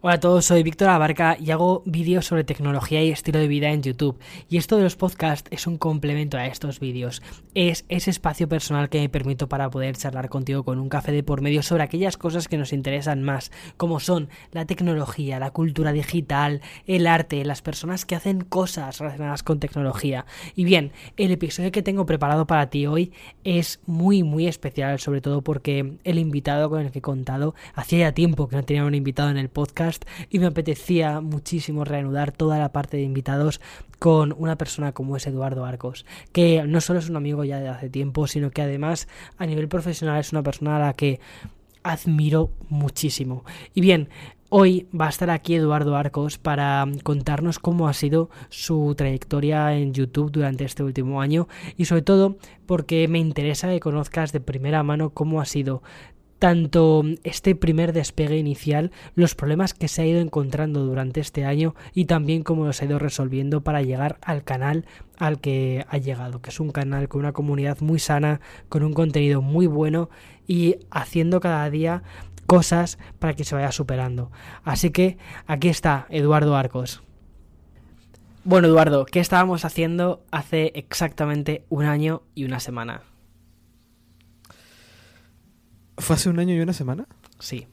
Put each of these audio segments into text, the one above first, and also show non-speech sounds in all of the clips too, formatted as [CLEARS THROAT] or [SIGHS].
Hola a todos, soy Víctor Abarca y hago vídeos sobre tecnología y estilo de vida en YouTube. Y esto de los podcasts es un complemento a estos vídeos. Es ese espacio personal que me permito para poder charlar contigo con un café de por medio sobre aquellas cosas que nos interesan más, como son la tecnología, la cultura digital, el arte, las personas que hacen cosas relacionadas con tecnología. Y bien, el episodio que tengo preparado para ti hoy es muy, muy especial, sobre todo porque el invitado con el que he contado hacía ya tiempo que no tenía un invitado en el podcast y me apetecía muchísimo reanudar toda la parte de invitados con una persona como es Eduardo Arcos, que no solo es un amigo ya de hace tiempo, sino que además a nivel profesional es una persona a la que admiro muchísimo. Y bien, Hoy va a estar aquí Eduardo Arcos para contarnos cómo ha sido su trayectoria en YouTube durante este último año y sobre todo porque me interesa que conozcas de primera mano cómo ha sido tanto este primer despegue inicial, los problemas que se ha ido encontrando durante este año y también cómo los ha ido resolviendo para llegar al canal al que ha llegado, que es un canal con una comunidad muy sana, con un contenido muy bueno y haciendo cada día cosas para que se vaya superando. Así que aquí está Eduardo Arcos. Bueno, Eduardo, ¿qué estábamos haciendo hace exactamente un año y una semana? ¿Fue hace un año y una semana? Sí.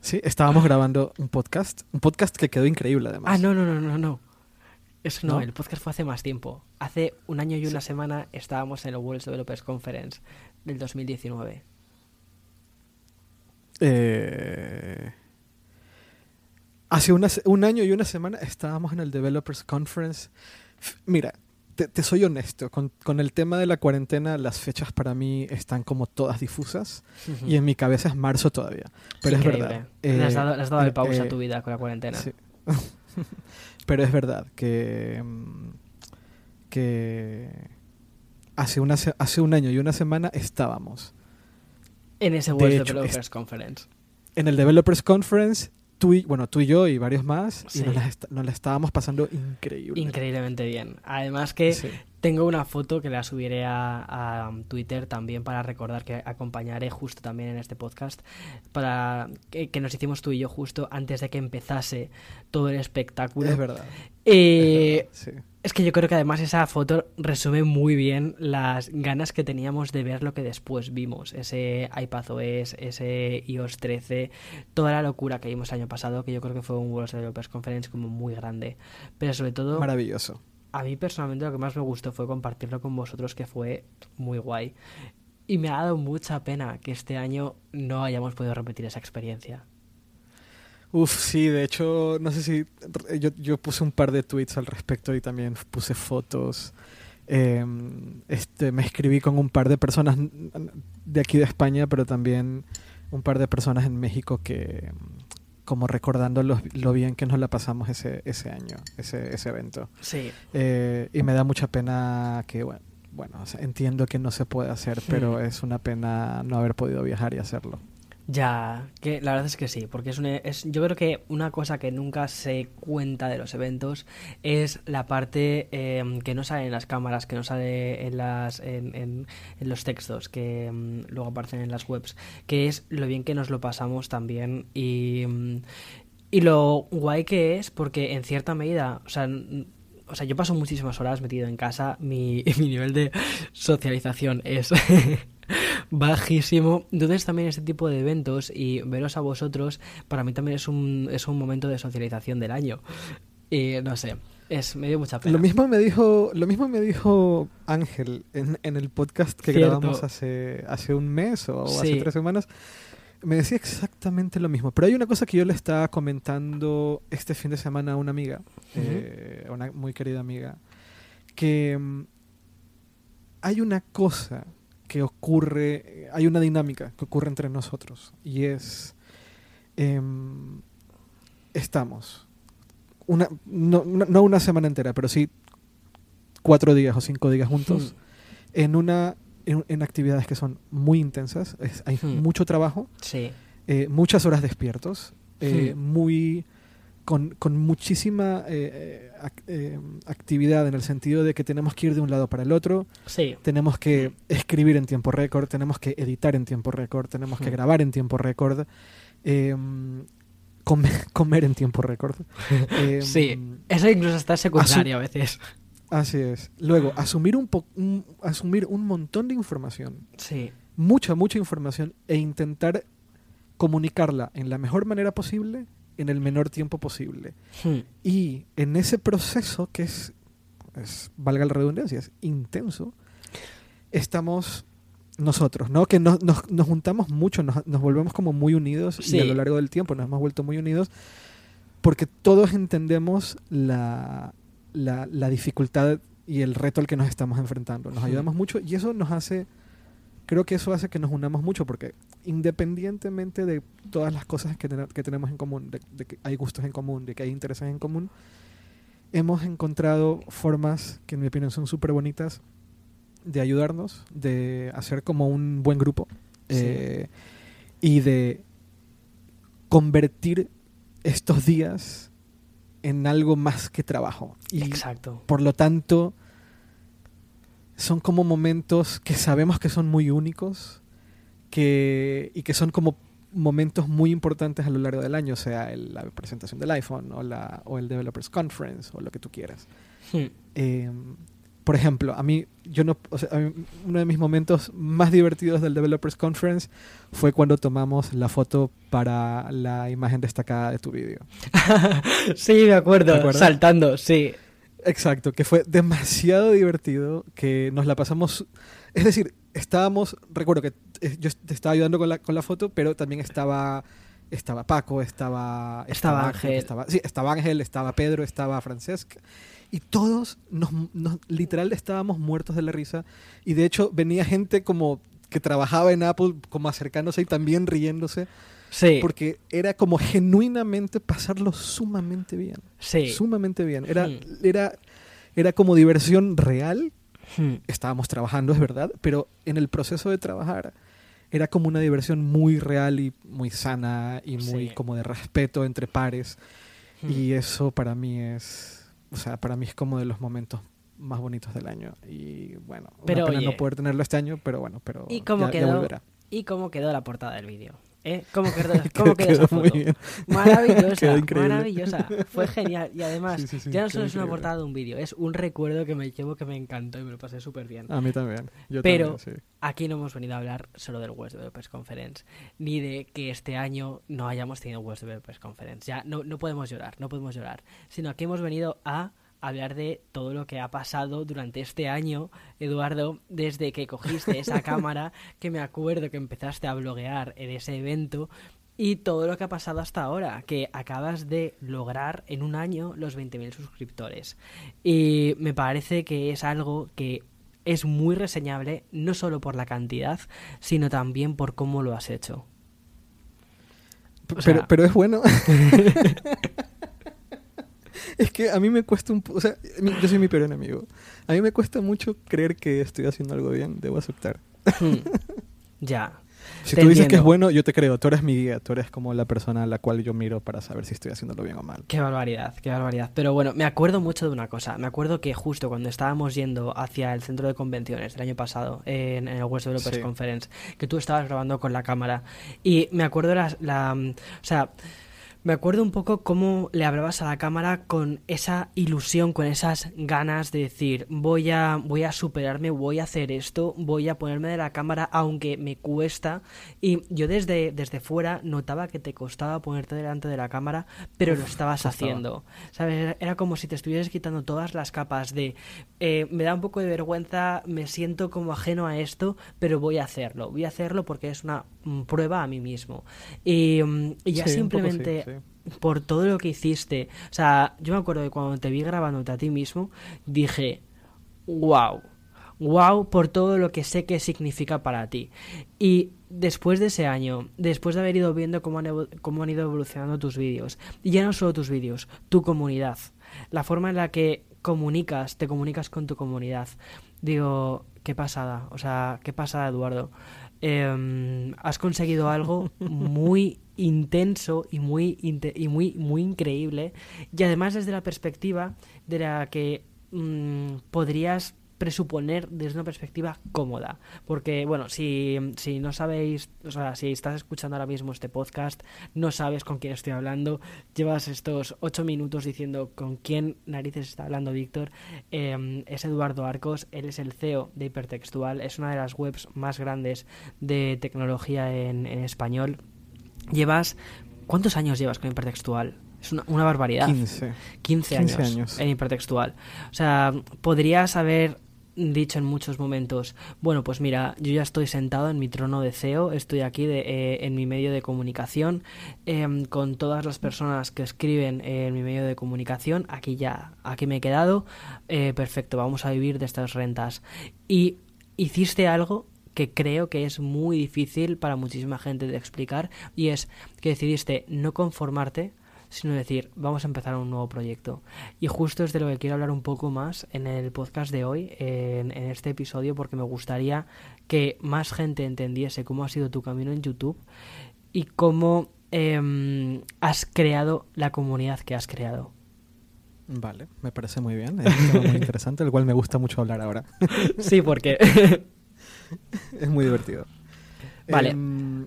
Sí, estábamos grabando un podcast. Un podcast que quedó increíble, además. Ah, no, no, no, no, no. Eso no, el podcast fue hace más tiempo. Hace un año y una semana estábamos en el World Developers Conference del 2019. Eh... Hace un año y una semana estábamos en el Developers Conference. Mira, te, soy honesto, con, el tema de la cuarentena las fechas para mí están como todas difusas y en mi cabeza es marzo todavía. Pero es verdad. le has dado, has dado eh, pausa a eh, tu vida con la cuarentena. Sí. [LAUGHS] Pero es verdad que, que hace, una, hace un año y una semana estábamos. En ese World Developers Conference. En el Developers Conference tú y, bueno, tú y yo y varios más, y nos la, estábamos pasando increíble. Increíblemente bien. Además que tengo una foto que la subiré a, Twitter también para recordar que acompañaré justo también en este podcast, para que, nos hicimos tú y yo justo antes de que empezase todo el espectáculo. Es verdad. Eh, sí. Es que yo creo que además esa foto resume muy bien las ganas que teníamos de ver lo que después vimos. Ese iPadOS, ese iOS 13, toda la locura que vimos el año pasado, que yo creo que fue un World Developers Conference como muy grande. Pero sobre todo... Maravilloso. A mí personalmente lo que más me gustó fue compartirlo con vosotros, que fue muy guay. Y me ha dado mucha pena que este año no hayamos podido repetir esa experiencia. Uf, sí, de hecho, no sé si yo, yo puse un par de tweets al respecto y también puse fotos. Em, este, me escribí con un par de personas de aquí de España, pero también un par de personas en México que como recordando lo, bien que nos la pasamos ese, ese año, ese, ese evento. Sí. Eh, y me da mucha pena que, bueno, bueno entiendo que no se puede hacer, pero es una pena no haber podido viajar y hacerlo. Ya, que la verdad es que sí, porque es, una, es yo creo que una cosa que nunca se cuenta de los eventos es la parte em, que no sale en las cámaras, que no sale en las en, los textos, que em, luego aparecen en las webs, que es lo bien que nos lo pasamos también y, y lo guay que es, porque en cierta medida, o sea, o sea, yo paso muchísimas horas metido en casa, mi, [LAUGHS] mi nivel de socialización es [LAUGHS] bajísimo. Entonces también este tipo de eventos y veros a vosotros, para mí también es un, es un momento de socialización del año. Y no sé, es, me dio mucha pena. Lo mismo me dijo, lo mismo me dijo Ángel en, en el podcast que grabamos hace, hace un mes o hace tres semanas. Me decía exactamente lo mismo. Pero hay una cosa que yo le estaba comentando este fin de semana a una amiga, eh, una muy querida amiga, que mm, hay una cosa que ocurre, hay una dinámica que ocurre entre nosotros y es, em, estamos, una, no, no, una semana entera, pero sí cuatro días o cinco días juntos en una en, actividades que son muy intensas, hay hmm. mucho trabajo, sí. Eh, muchas horas despiertos, eh, hmm. muy con, con muchísima eh, eh, actividad en el sentido de que tenemos que ir de un lado para el otro, sí. tenemos que escribir en tiempo récord, tenemos que editar en tiempo récord, tenemos que grabar en tiempo récord. Em, [LAUGHS] comer, en tiempo récord. [LAUGHS] sí, em, eso incluso está secundario a veces. Así es. Luego, asumir un, asumir un montón de información. Sí. Mucha, mucha información e intentar comunicarla en la mejor manera posible en el menor tiempo posible. Hmm. Y en ese proceso que es, valga la redundancia, es intenso, estamos nosotros, ¿no? Que nos, juntamos mucho, nos, volvemos como muy unidos y a lo largo del tiempo nos hemos vuelto muy unidos porque todos entendemos la, la, dificultad y el reto al que nos estamos enfrentando. Nos ayudamos mucho y eso nos hace, creo que eso hace que nos unamos mucho porque independientemente de todas las cosas que, que tenemos en común, de, que hay gustos en común, de que hay intereses en común, hemos encontrado formas que en mi opinión son súper bonitas de ayudarnos, de hacer como un buen grupo eh, y de convertir estos días en algo más que trabajo. Y Exacto. Por lo tanto, son como momentos que sabemos que son muy únicos que, y que son como momentos muy importantes a lo largo del año, sea la presentación del iPhone o, la, o el Developers Conference o lo que tú quieras. Hmm. Em, por ejemplo, a mí, yo no, uno de mis momentos más divertidos del Developers Conference fue cuando tomamos la foto para la imagen destacada de tu vídeo. [LAUGHS] sí, me acuerdo, saltando, sí. Exacto, que fue demasiado divertido, que nos la pasamos, es decir, estábamos, recuerdo que eh, yo te estaba ayudando con la, con la foto, pero también estaba estaba Paco, estaba, estaba, Ángel. Estaba, sí, estaba Ángel, estaba Pedro, estaba Francesc. Y todos nos, literal estábamos muertos de la risa. Y de hecho venía gente como que trabajaba en Apple como acercándose y también riéndose. Sí. Porque era como genuinamente pasarlo sumamente bien. Sí. Sumamente bien. Era, hmm. era, era como diversión real. Hmm. Estábamos trabajando, es verdad, pero en el proceso de trabajar era como una diversión muy real y muy sana y muy como de respeto entre pares. Hmm. Y eso para mí es o sea, para mí es como de los momentos más bonitos del año. Y bueno, pero, una pena no poder tenerlo este año, pero bueno, pero ¿Y cómo quedó, ¿Y cómo quedó la portada del vídeo? ¿Eh? ¿Cómo quedó, [LAUGHS] cómo quedó, esa foto? Maravillosa, maravillosa. Fue [LAUGHS] genial. Y además, ya no solo es una portada de un vídeo, es un recuerdo que me llevo que me encantó y me lo pasé súper bien. A mí también. Pero aquí no hemos venido a hablar solo del West Developers Conference, ni de que este año no hayamos tenido West Developers Conference. Ya no, no podemos llorar, no podemos llorar. Sino que hemos venido a hablar de todo lo que ha pasado durante este año, Eduardo, desde que cogiste esa [LAUGHS] cámara, que me acuerdo que empezaste a bloguear en ese evento, y todo lo que ha pasado hasta ahora, que acabas de lograr en un año los 20.000 suscriptores. Y me parece que es algo que es muy reseñable, no solo por la cantidad, sino también por cómo lo has hecho. pero, pero es bueno. [LAUGHS] es que a mí me cuesta un... O sea, yo soy mi peor enemigo. A mí me cuesta mucho creer que estoy haciendo algo bien. Debo aceptar. Hmm. Ya. Si tú dices que es bueno, yo te creo. Tú eres mi guía. Tú eres como la persona a la cual yo miro para saber si estoy haciéndolo bien o mal. Qué barbaridad, qué barbaridad. Pero bueno, me acuerdo mucho de una cosa. Me acuerdo que justo cuando estábamos yendo hacia el centro de convenciones del año pasado, en, el West Developers Conference, que tú estabas grabando con la cámara. Y me acuerdo la... la o sea me acuerdo un poco cómo le hablabas a la cámara con esa ilusión, con esas ganas de decir, voy a, voy a superarme, voy a hacer esto, voy a ponerme de la cámara aunque me cuesta. Y yo desde, desde fuera notaba que te costaba ponerte delante de la cámara, pero lo estabas haciendo. ¿Sabes? Era como si te estuvieras quitando todas las capas de, eh, me da un poco de vergüenza, me siento como ajeno a esto, pero voy a hacerlo. Voy a hacerlo porque es una prueba a mí mismo. Y, mm, ya simplemente por todo lo que hiciste. O sea, yo me acuerdo de cuando te vi grabándote a ti mismo, dije, wow, wow por todo lo que sé que significa para ti. Y después de ese año, después de haber ido viendo cómo han, cómo han ido evolucionando tus vídeos, y ya no solo tus vídeos, tu comunidad, la forma en la que comunicas, te comunicas con tu comunidad, digo, qué pasada, o sea, qué pasada, Eduardo. Em, has conseguido algo muy intenso y muy, y muy, muy increíble. Y además desde la perspectiva de la que mm, podrías presuponer desde una perspectiva cómoda. Porque, bueno, si, si no sabéis, o sea, si estás escuchando ahora mismo este podcast, no sabes con quién estoy hablando, llevas estos ocho minutos diciendo con quién narices está hablando Víctor, em, es Eduardo Arcos, él es el CEO de Hipertextual, es una de las webs más grandes de tecnología en, en español. Llevas, ¿cuántos años llevas con Hipertextual? Es una, barbaridad. 15. 15 años, en hipertextual. O sea, podrías haber dicho en muchos momentos, bueno, pues mira, yo ya estoy sentado en mi trono de CEO, estoy aquí de, eh, en mi medio de comunicación, em, con todas las personas que escriben en mi medio de comunicación, aquí ya, aquí me he quedado, eh, perfecto, vamos a vivir de estas rentas. Y hiciste algo que creo que es muy difícil para muchísima gente de explicar y es que decidiste no conformarte sino decir, vamos a empezar un nuevo proyecto. Y justo es de lo que quiero hablar un poco más en el podcast de hoy, en, este episodio, porque me gustaría que más gente entendiese cómo ha sido tu camino en YouTube y cómo em, has creado la comunidad que has creado. Vale, me parece muy bien. Es un tema muy [LAUGHS] interesante, el cual me gusta mucho hablar ahora. [LAUGHS] sí, porque [LAUGHS] es muy divertido. Vale. Em,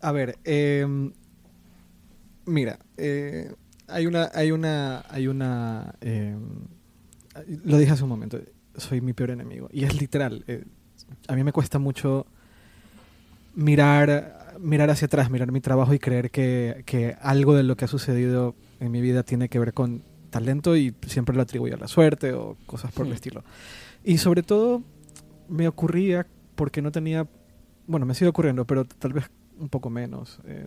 a ver, eh, Mira, eh, hay una, hay una, hay una, em, lo dije hace un momento, soy mi peor enemigo. Y es literal, eh, a mí me cuesta mucho mirar, mirar hacia atrás, mirar mi trabajo y creer que, que algo de lo que ha sucedido en mi vida tiene que ver con talento y siempre lo atribuyo a la suerte o cosas por el estilo. Y sobre todo me ocurría porque no tenía, bueno, me sigue ocurriendo, pero tal vez un poco menos. Eh,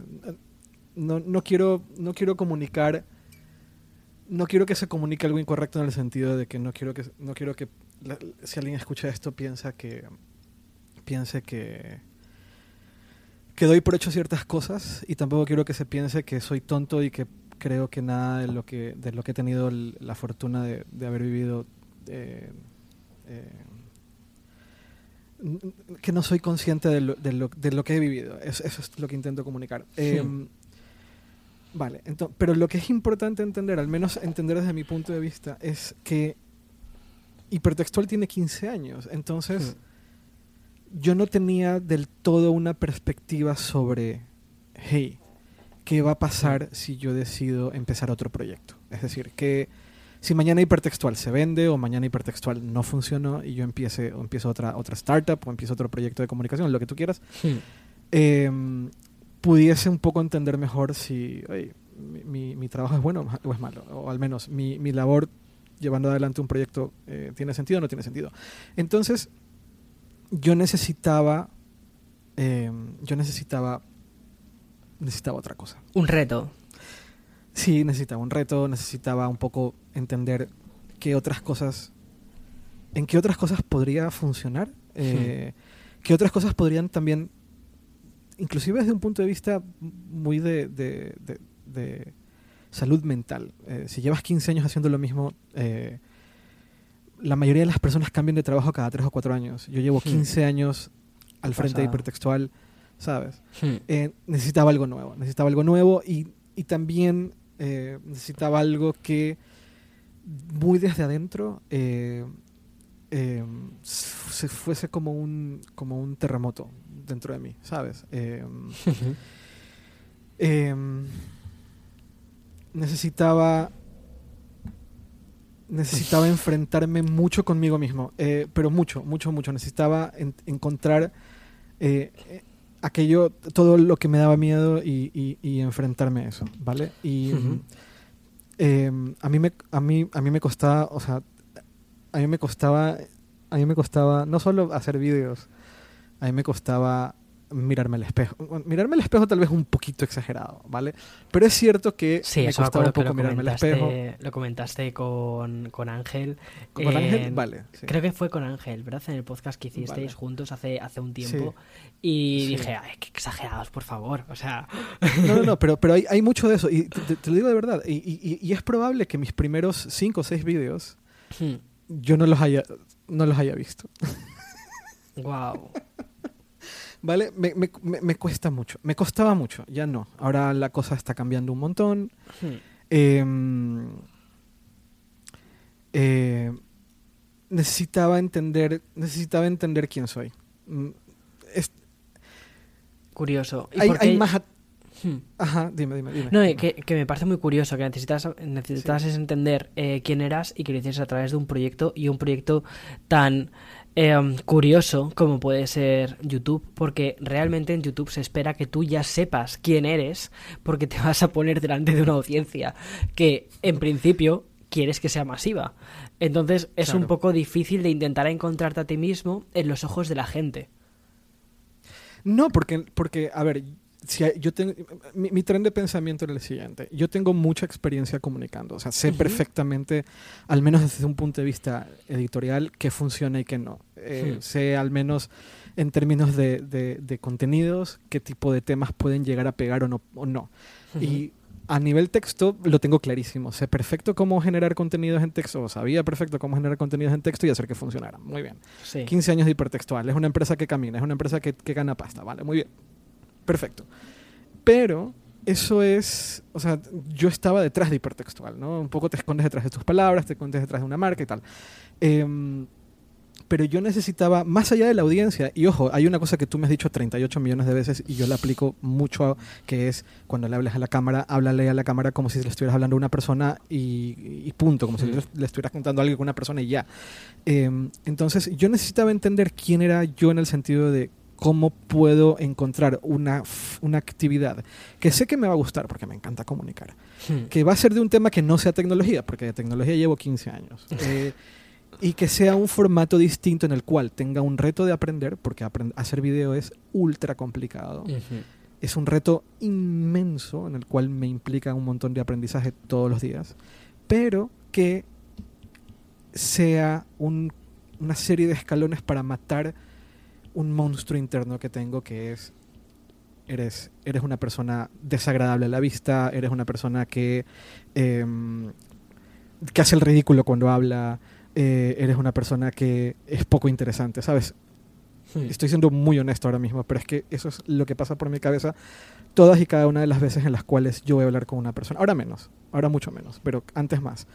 no, no, quiero, no quiero comunicar, no quiero que se comunique algo incorrecto en el sentido de que no quiero que, no quiero que si alguien escucha esto piensa que, piense que, que doy por hecho ciertas cosas y tampoco quiero que se piense que soy tonto y que creo que nada de lo que, de lo que he tenido la fortuna de, haber vivido eh, eh, que no soy consciente de lo, de lo, de lo que he vivido. Eso, es lo que intento comunicar. Em, Vale, entonces, pero lo que es importante entender, al menos entender desde mi punto de vista, es que Hipertextual tiene 15 años. Entonces, yo no tenía del todo una perspectiva sobre, hey, ¿qué va a pasar si yo decido empezar otro proyecto? Es decir, que si mañana hipertextual se vende o mañana hipertextual no funcionó y yo empiece o empiezo otra, otra startup o empiezo otro proyecto de comunicación, lo que tú quieras, eh, pudiese un poco entender mejor si mi, mi, trabajo es bueno o es malo, o al menos mi, mi labor llevando adelante un proyecto eh, tiene sentido o no tiene sentido. Entonces, yo necesitaba, em, yo necesitaba, necesitaba otra cosa. Un reto. Sí, necesitaba un reto, necesitaba un poco entender qué otras cosas, en qué otras cosas podría funcionar, eh, qué otras cosas podrían también inclusive desde un punto de vista muy de, de, salud mental. Eh, si llevas 15 años haciendo lo mismo, eh, la mayoría de las personas cambian de trabajo cada 3 o 4 años. Yo llevo 15 hmm. años al frente de hipertextual, ¿sabes? Hmm. Eh, necesitaba algo nuevo, necesitaba algo nuevo y, y también necesitaba algo que muy desde adentro se fuese como un, como un terremoto dentro de mí, ¿sabes? Em, em, necesitaba necesitaba enfrentarme mucho conmigo mismo, eh, pero mucho, mucho, mucho. Necesitaba encontrar eh, aquello, todo lo que me daba miedo y, enfrentarme a eso, ¿vale? Y em, a, mí me, a, mí, a mí me costaba, o sea, a mí me costaba, a mí me costaba no solo hacer vídeos, a mí me costaba mirarme al espejo. Mirarme al espejo tal vez un poquito exagerado, ¿vale? Pero es cierto que sí, me costaba un poco mirarme al espejo. Lo comentaste con, con Ángel. ¿Con, Ángel? Vale. Creo que fue con Ángel, ¿verdad? En el podcast que hicisteis juntos hace, hace un tiempo. Y dije, ay, qué exagerados, por favor. O sea... No, no, no, pero, pero hay, [LAUGHS] hay mucho de eso. Y te, lo digo de verdad. Y, y, y, es probable que mis primeros cinco o seis vídeos hmm. yo no los haya, no los haya visto. Wow. [LAUGHS] ¿Vale? Me, me, me, cuesta mucho. Me costaba mucho. Ya no. Ahora la cosa está cambiando un montón. Hmm. Em, eh, necesitaba entender, necesitaba entender quién soy. Mm, Curioso. hay, más... Hmm. Ajá, dime, dime, dime. No, que, me parece muy curioso que necesitas, necesitas entender eh, quién eras y que lo hicieras a través de un proyecto y un proyecto tan em, curioso como puede ser YouTube, porque realmente en YouTube se espera que tú ya sepas quién eres, porque te [LAUGHS] vas a poner delante de una audiencia que en principio quieres que sea masiva. Entonces es un poco difícil de intentar encontrarte a ti mismo en los ojos de la gente. No, porque, porque a ver, si yo tengo, mi, tren de pensamiento era el siguiente. Yo tengo mucha experiencia comunicando. O sea, sé perfectamente, al menos desde un punto de vista editorial, qué funciona y qué no. Eh, sé al menos en términos de, de, contenidos, qué tipo de temas pueden llegar a pegar o no. O no. Y a nivel texto lo tengo clarísimo. Sé perfecto cómo generar contenidos en texto, o sabía perfecto cómo generar contenidos en texto y hacer que funcionara. Muy bien. 15 años de hipertextual. Es una empresa que camina, es una empresa que, que gana pasta. Vale, muy bien. Perfecto. Pero eso es, o sea, yo estaba detrás de hipertextual, ¿no? Un poco te escondes detrás de tus palabras, te escondes detrás de una marca y tal. Em, pero yo necesitaba, más allá de la audiencia, y ojo, hay una cosa que tú me has dicho 38 millones de veces y yo la aplico mucho, que es cuando le hables a la cámara, háblale a la cámara como si le estuvieras hablando a una persona y, punto, como si le estuvieras contando algo con una persona y ya. Em, entonces yo necesitaba entender quién era yo en el sentido de cómo puedo encontrar una, una actividad que sé que me va a gustar, porque me encanta comunicar, hmm. que va a ser de un tema que no sea tecnología, porque de tecnología llevo 15 años, [LAUGHS] eh, y que sea un formato distinto en el cual tenga un reto de aprender, porque hacer video es ultra complicado. Es un reto inmenso en el cual me implica un montón de aprendizaje todos los días, pero que sea una serie de escalones para matar un monstruo interno que tengo que es eres, eres una persona desagradable a la vista, eres una persona que, em, que hace el ridículo cuando habla, eh, eres una persona que es poco interesante, ¿sabes? Hmm. Estoy siendo muy honesto ahora mismo, pero es que eso es lo que pasa por mi cabeza todas y cada una de las veces en las cuales yo voy a hablar con una persona. Ahora menos, ahora mucho menos, pero antes más.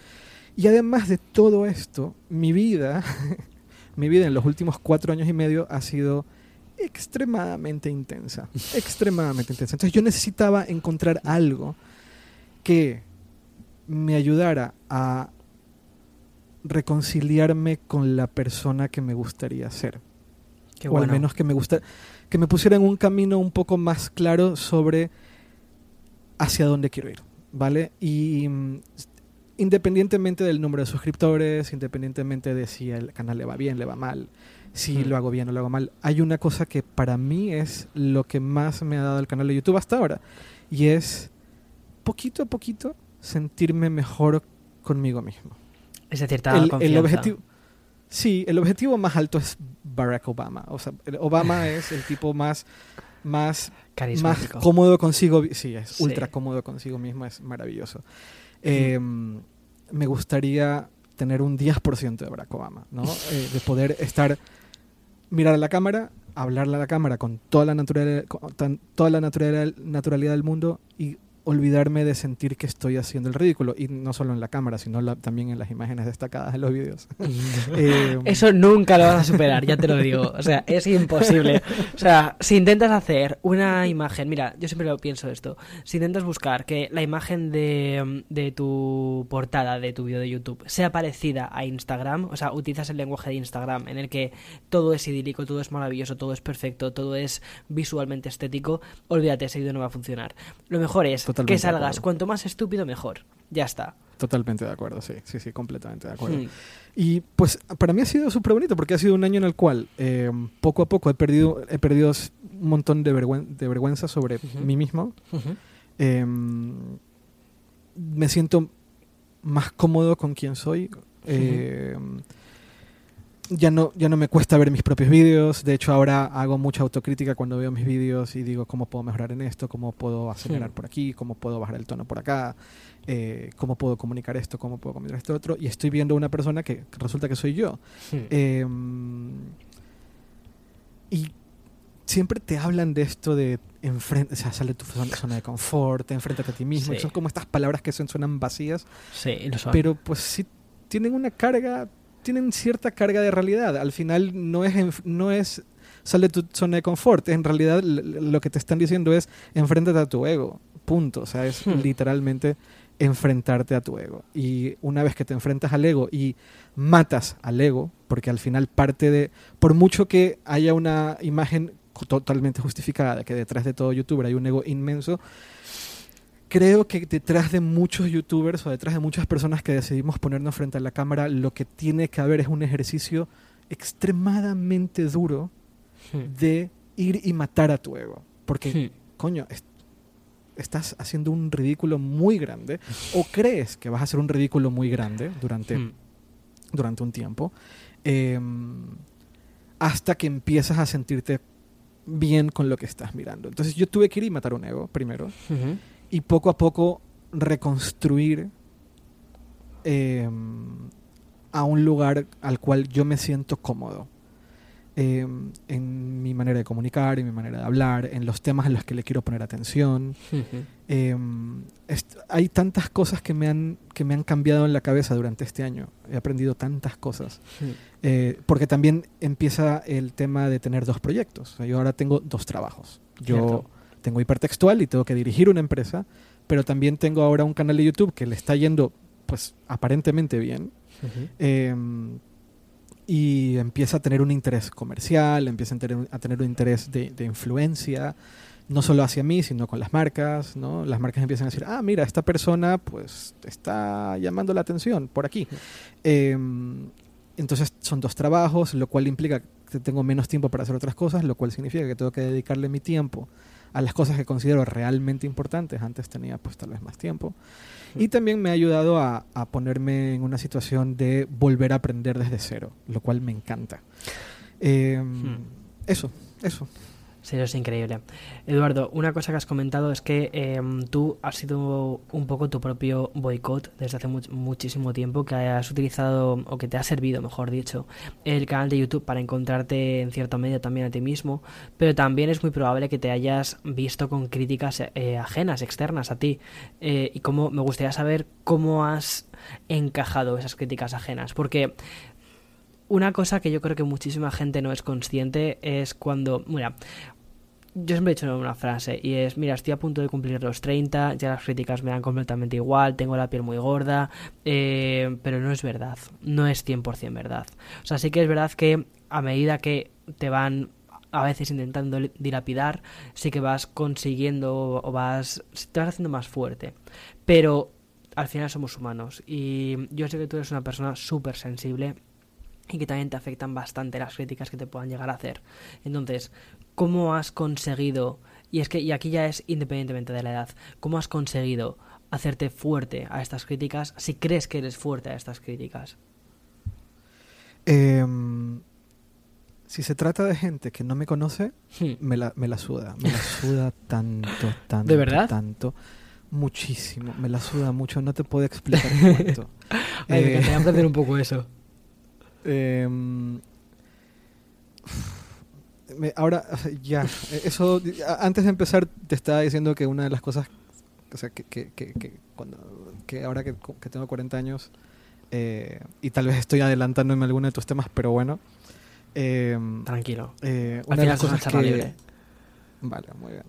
Y además de todo esto, mi vida [LAUGHS] mi vida en los últimos cuatro años y medio ha sido extremadamente intensa. [LAUGHS] extremadamente intensa. Entonces yo necesitaba encontrar algo que me ayudara a reconciliarme con la persona que me gustaría ser. o al menos que me gusta que me pusiera en un camino un poco más claro sobre hacia dónde quiero ir, ¿vale? Y mm, independientemente del número de suscriptores, independientemente de si el canal le va bien, le va mal, si lo hago bien o lo hago mal, hay una cosa que para mí es lo que más me ha dado el canal de YouTube hasta ahora, y es poquito a poquito sentirme mejor conmigo mismo. Es decir, el, el objetivo Sí, el objetivo más alto es Barack Obama. O sea, Obama [LAUGHS] es el tipo más más, más cómodo consigo. Sí, es ultra cómodo consigo mismo, es maravilloso. Em, me gustaría tener un 10% de Barack Obama, ¿no? [LAUGHS] Eh, de poder estar, mirar a la cámara, hablarle a la cámara con toda la naturalidad, con toda la naturalidad del mundo y olvidarme de sentir que estoy haciendo el ridículo. Y no solo en la cámara, sino también en las imágenes destacadas en los vídeos. [LAUGHS] [LAUGHS] Eh, Eso nunca lo vas a superar, ya te lo digo. O sea, es imposible. O sea, si intentas hacer una imagen, mira, yo siempre lo pienso esto. Si intentas buscar que la imagen de, de tu portada de tu vídeo de YouTube sea parecida a Instagram, o sea, utilizas el lenguaje de Instagram en el que todo es idílico, todo es maravilloso, todo es perfecto, todo es visualmente estético, olvídate, ese vídeo no va a funcionar. Lo mejor es que salgas cuanto más estúpido mejor. Ya está. Totalmente de acuerdo, sí, sí, sí, completamente de acuerdo. Hmm. Y pues para mí ha sido súper bonito porque ha sido un año en el cual eh, poco a poco he perdido, he perdido un montón de, de vergüenza sobre mí mismo. Em, me siento más cómodo con quien soy ya no, ya no me cuesta ver mis propios vídeos. De hecho, ahora hago mucha autocrítica cuando veo mis vídeos y digo cómo puedo mejorar en esto, cómo puedo acelerar por aquí, cómo puedo bajar el tono por acá, eh, cómo puedo comunicar esto, cómo puedo comunicar esto otro. Y estoy viendo una persona que resulta que soy yo. Em, y siempre te hablan de esto de enfrente, o sea, sale tu zona de confort, enfréntate a ti mismo. Son como estas palabras que suenan vacías. Sí, lo son. Pero pues sí tienen una carga tienen cierta carga de realidad. Al final no es, no es sale tu zona de confort. En realidad lo que te están diciendo es enfréntate a tu ego. Punto. O sea, es hmm. literalmente enfrentarte a tu ego. Y una vez que te enfrentas al ego y matas al ego, porque al final parte de, por mucho que haya una imagen totalmente justificada de que detrás de todo youtuber hay un ego inmenso, creo que detrás de muchos youtubers o detrás de muchas personas que decidimos ponernos frente a la cámara, lo que tiene que haber es un ejercicio extremadamente duro hmm. de ir y matar a tu ego. Porque, hmm. coño, estás haciendo un ridículo muy grande o crees que vas a hacer un ridículo muy grande durante, hmm. durante un tiempo, em, hasta que empiezas a sentirte bien con lo que estás mirando. Entonces yo tuve que ir y matar un ego primero y poco a poco reconstruir em, a un lugar al cual yo me siento cómodo. Em, en mi manera de comunicar, en mi manera de hablar, en los temas en los que le quiero poner atención. Em, hay tantas cosas que me, han, que me han cambiado en la cabeza durante este año. He aprendido tantas cosas. Eh, porque también empieza el tema de tener dos proyectos. yo ahora tengo dos trabajos. Yo tengo hipertextual y tengo que dirigir una empresa, pero también tengo ahora un canal de YouTube que le está yendo, pues, aparentemente bien y empieza a tener un interés comercial, empieza a tener, a tener un interés de, influencia, no solo hacia mí, sino con las marcas, ¿no? Las marcas empiezan a decir, ah, mira, esta persona pues está llamando la atención por aquí. Em, entonces son dos trabajos, lo cual implica que tengo menos tiempo para hacer otras cosas, lo cual significa que tengo que dedicarle mi tiempo a las cosas que considero realmente importantes. Antes tenía pues tal vez más tiempo. Y también me ha ayudado a, ponerme en una situación de volver a aprender desde cero, lo cual me encanta. Em, eso, eso. Sí, eso es increíble. Eduardo, una cosa que has comentado es que em, tú has sido un poco tu propio boicot desde hace muchísimo tiempo, que has utilizado, o que te ha servido, mejor dicho, el canal de YouTube para encontrarte en cierto medio también a ti mismo, pero también es muy probable que te hayas visto con críticas eh, ajenas, externas a ti. Eh, y cómo me gustaría saber cómo has encajado esas críticas ajenas, porque una cosa que yo creo que muchísima gente no es consciente es cuando, mira, yo siempre he dicho una frase y es, mira, estoy a punto de cumplir los 30, ya las críticas me dan completamente igual, tengo la piel muy gorda, eh, pero no es verdad, no es 100% verdad. O sea, sí que es verdad que a medida que te van a veces intentando dilapidar, sí que vas consiguiendo o vas, te vas haciendo más fuerte, pero al final somos humanos y yo sé que tú eres una persona súper sensible y que también te afectan bastante las críticas que te puedan llegar a hacer. Entonces, ¿cómo has conseguido, y es que y aquí ya es independientemente de la edad, cómo has conseguido hacerte fuerte a estas críticas si crees que eres fuerte a estas críticas? Em, si se trata de gente que no me conoce, hmm. me, la, me la suda. Me la suda [LAUGHS] tanto, tanto. ¿De verdad? Tanto. Muchísimo. Me la suda mucho. No te puedo [LAUGHS] explicar cuánto. Ay, me encantaría aprender un poco eso. [LAUGHS] Ahora, ya, eso, antes de empezar te estaba diciendo que una de las cosas, o sea, que, que, que, cuando, que ahora que, tengo 40 años, eh, y tal vez estoy adelantándome alguno de tus temas, pero bueno. Em, Tranquilo. Eh, una de las cosas que... Vale, muy bien.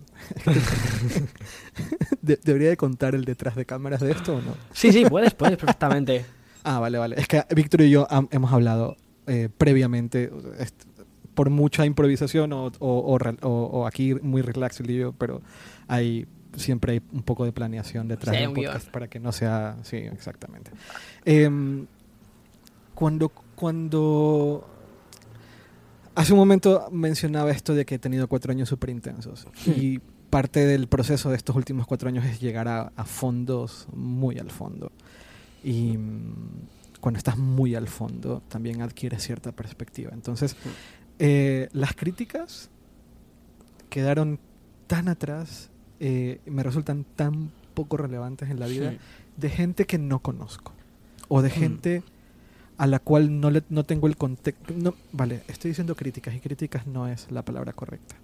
[LAUGHS] ¿Debería de contar el detrás de cámaras de esto o no? Sí, sí, puedes, puedes perfectamente. [LAUGHS] Ah, vale, vale. Es que Víctor y yo hemos hablado eh, previamente, por mucha improvisación o, o, aquí muy relax el lío, pero hay siempre hay un poco de planeación detrás del podcast para que no sea... Sí, exactamente. Em, cuando, cuando... Hace un momento mencionaba esto de que he tenido cuatro años súper intensos y parte del proceso de estos últimos cuatro años es llegar a, a fondos muy al fondo. Y mm, cuando estás muy al fondo, también adquieres cierta perspectiva. Entonces, eh, las críticas quedaron tan atrás, eh, me resultan tan poco relevantes en la vida, de gente que no conozco. O de mm. gente a la cual no, le, no tengo el contexto. No, vale, estoy diciendo críticas y críticas no es la palabra correcta.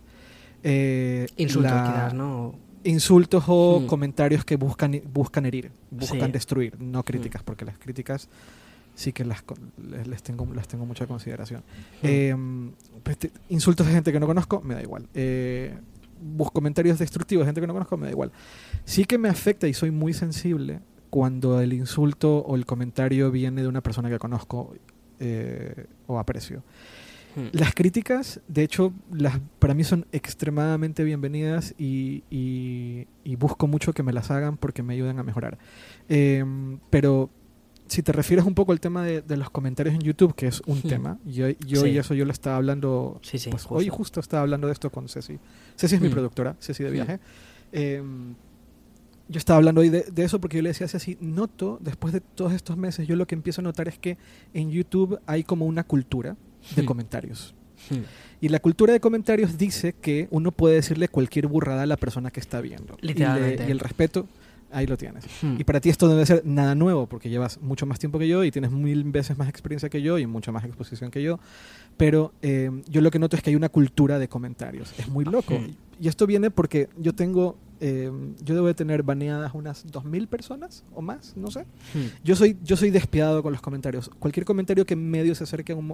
Eh, Insultos, ¿no? insultos o hmm. comentarios que buscan, buscan herir, buscan destruir, no críticas, hmm. porque las críticas sí que las, les, tengo, las tengo mucha consideración. Em, pues, insultos de gente que no conozco, me da igual. Eh, comentarios destructivos de gente que no conozco, me da igual. Sí que me afecta y soy muy sensible cuando el insulto o el comentario viene de una persona que conozco eh, o aprecio. Hmm. Las críticas, de hecho, las, para mí son extremadamente bienvenidas y, busco mucho que me las hagan porque me ayudan a mejorar. Em, pero si te refieres un poco al tema de, los comentarios en YouTube, que es un hmm. tema, yo, yo y eso yo lo estaba hablando, pues, hoy justo estaba hablando de esto con Ceci. Ceci es mi hmm. productora, Ceci de viaje. Em, yo estaba hablando hoy de, eso porque yo le decía así, noto, después de todos estos meses, yo lo que empiezo a notar es que en YouTube hay como una cultura de hmm. comentarios. Hmm. Y la cultura de comentarios dice que uno puede decirle cualquier burrada a la persona que está viendo. Y, el respeto, ahí lo tienes. Hmm. Y para ti esto debe ser nada nuevo, porque llevas mucho más tiempo que yo y tienes mil veces más experiencia que yo y mucha más exposición que yo. Pero eh, yo lo que noto es que hay una cultura de comentarios. Es muy loco. Y esto viene porque yo tengo Em, yo debo de tener baneadas unas 2.000 personas o más, no sé. Hmm. Yo, soy, yo soy despiadado con los comentarios. Cualquier comentario que medio se acerque a, un,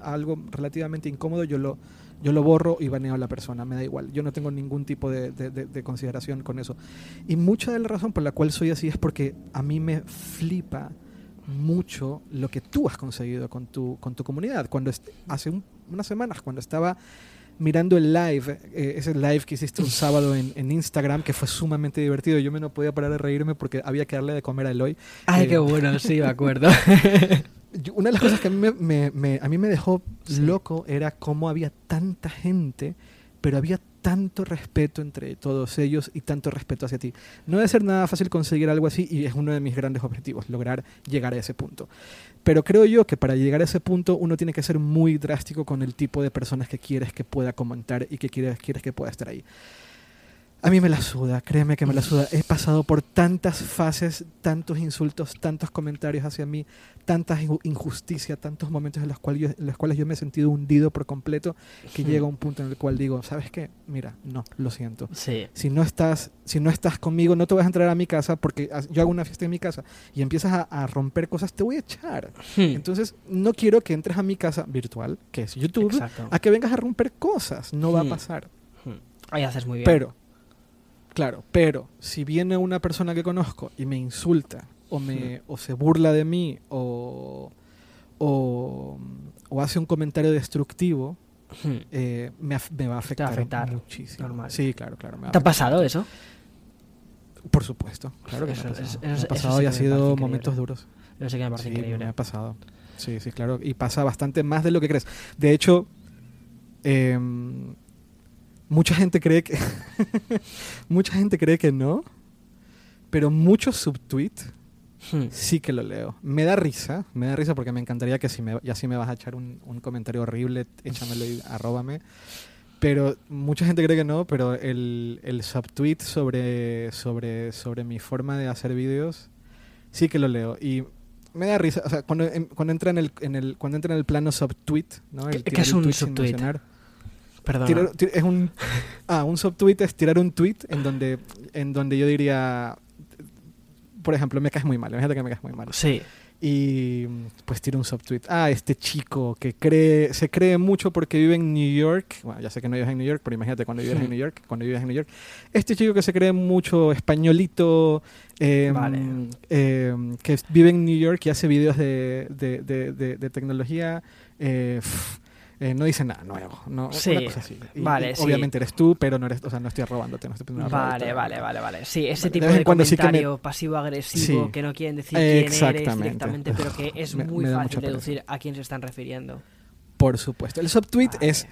a, algo relativamente incómodo, yo lo, yo lo borro y baneo a la persona, me da igual. Yo no tengo ningún tipo de, de, consideración con eso. Y mucha de la razón por la cual soy así es porque a mí me flipa mucho lo que tú has conseguido con tu, con tu comunidad. Cuando hace unas semanas, cuando estaba mirando el live, eh, ese live que hiciste un sábado en, Instagram, que fue sumamente divertido. Yo me no podía parar de reírme porque había que darle de comer a Eloy. Ay, eh, qué bueno, sí, me acuerdo. [LAUGHS] una de las cosas que a mí me, a mí me dejó loco era cómo había tanta gente, pero había tanto respeto entre todos ellos y tanto respeto hacia ti. No debe ser nada fácil conseguir algo así y es uno de mis grandes objetivos, lograr llegar a ese punto. Pero creo yo que para llegar a ese punto uno tiene que ser muy drástico con el tipo de personas que quieres que pueda comentar y que quieres, quieres que pueda estar ahí. A mí me la suda, créeme que me la suda. He pasado por tantas fases, tantos insultos, tantos comentarios hacia mí, tantas injusticias, tantos momentos en los, cuales yo, en los cuales yo me he sentido hundido por completo, que llega un punto en el cual digo, ¿sabes qué? Mira, no, lo siento. Si, no estás, si no estás conmigo, no te vas a entrar a mi casa porque yo hago una fiesta en mi casa y empiezas a, romper cosas, te voy a echar. Entonces, no quiero que entres a mi casa virtual, que es YouTube, a que vengas a romper cosas. No va a pasar. Ahí haces muy bien. Pero Claro, pero si viene una persona que conozco y me insulta o, me, o se burla de mí o, o, hace un comentario destructivo, eh, me, me, va a afectar, muchísimo. Normal. Sí, claro, claro. ¿Te ha pasado eso? Por supuesto, claro que eso, me ha pasado. y ha sido momentos duros. Yo sé que me parece increíble. Me ha pasado. Sí, sí, claro. Y pasa bastante más de lo que crees. De hecho, eh, mucha gente cree que [LAUGHS] mucha gente cree que no, pero muchos subtweets hmm. sí que lo leo. Me da risa, me da risa porque me encantaría que si me, ya si me vas a echar un, comentario horrible, échamelo y [LAUGHS] arróbame. Pero mucha gente cree que no, pero el, el subtweet sobre, sobre, sobre mi forma de hacer vídeos sí que lo leo. Y me da risa, o sea, cuando, cuando entra en el, en el, cuando entra en el plano subtweet, ¿no? El, ¿Qué, es un subtweet? Perdón. es un, ah, un subtweet es tirar un tweet en donde, en donde yo diría, por ejemplo, me caes muy mal, imagínate que me caes muy mal. Sí. Y pues tiro un subtweet. Ah, este chico que cree, se cree mucho porque vive en New York. Bueno, ya sé que no vives en New York, pero imagínate cuando vives en [LAUGHS] New York. Cuando vives en New York. Este chico que se cree mucho españolito, em, em, que vive en New York y hace videos de, de, de, de tecnología. Eh, eh, no dice nada nuevo. No, sí, una cosa así. vale, Obviamente eres tú, pero no eres, o sea, no estoy robándote, no estoy Vale, vale, vale, vale. Sí, ese tipo de, comentario pasivo-agresivo que no quieren decir quién eres directamente, pero que es [LAUGHS] muy fácil deducir a quién se están refiriendo. Por supuesto. El subtweet es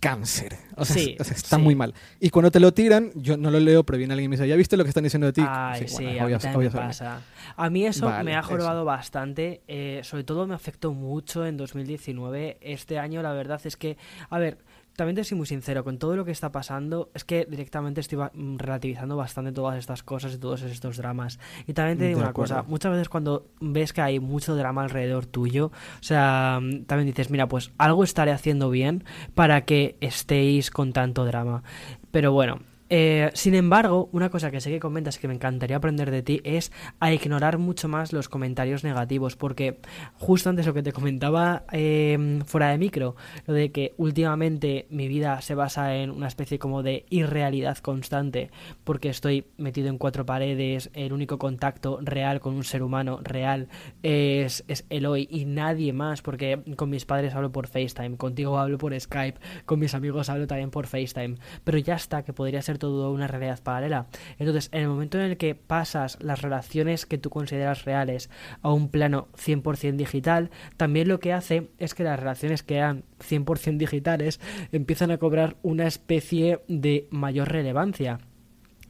cáncer. O sea, [LAUGHS] está muy mal. Y cuando te lo tiran, yo no lo leo, pero viene alguien y me dice, ¿ya viste lo que están diciendo de ti? Ay, sí, a, mí pasa. A mí eso me ha jorobado bastante. Eh, sobre todo me afectó mucho en 2019. Este año, la verdad es que, a ver, también te soy muy sincero, con todo lo que está pasando, es que directamente estoy mm, relativizando bastante todas estas cosas y todos estos dramas. Y también te digo una cosa, muchas veces cuando ves que hay mucho drama alrededor tuyo, o sea, mm, también dices, mira, pues algo estaré haciendo bien para que estéis con tanto drama. Pero bueno, Eh, sin embargo, una cosa que sé que comentas que me encantaría aprender de ti es a ignorar mucho más los comentarios negativos, porque justo antes lo que te comentaba em, fuera de micro, lo de que últimamente mi vida se basa en una especie como de irrealidad constante, porque estoy metido en cuatro paredes, el único contacto real con un ser humano real es, es Eloy y nadie más, porque con mis padres hablo por FaceTime, contigo hablo por Skype, con mis amigos hablo también por FaceTime, pero ya está, que podría ser todo una realidad paralela. Entonces, en el momento en el que pasas las relaciones que tú consideras reales a un plano 100% digital, también lo que hace es que las relaciones que eran 100% digitales empiezan a cobrar una especie de mayor relevancia.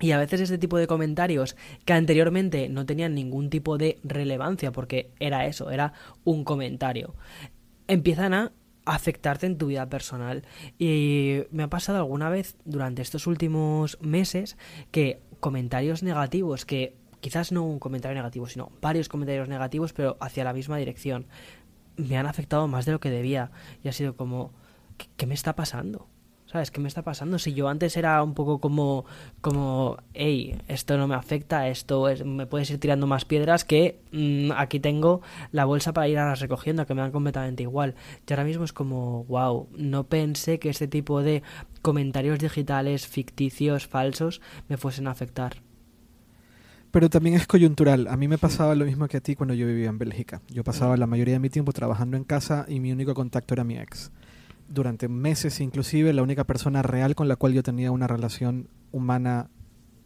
Y a veces este tipo de comentarios que anteriormente no tenían ningún tipo de relevancia porque era eso, era un comentario, empiezan a afectarte en tu vida personal. Y me ha pasado alguna vez durante estos últimos meses que comentarios negativos, que quizás no un comentario negativo, sino varios comentarios negativos, pero hacia la misma dirección, me han afectado más de lo que debía. Y ha sido como, qué me está pasando? ¿Sabes? ¿Qué me está pasando? Si yo antes era un poco como, como, hey, esto no me afecta, esto es, me puedes ir tirando más piedras que mm, aquí tengo la bolsa para ir a las recogiendo, que me dan completamente igual. Y ahora mismo es como, wow, no pensé que este tipo de comentarios digitales, ficticios, falsos, me fuesen a afectar. Pero también es coyuntural. A mí me pasaba lo mismo que a ti cuando yo vivía en Bélgica. Yo pasaba la mayoría de mi tiempo trabajando en casa y mi único contacto era mi ex durante meses inclusive la única persona real con la cual yo tenía una relación humana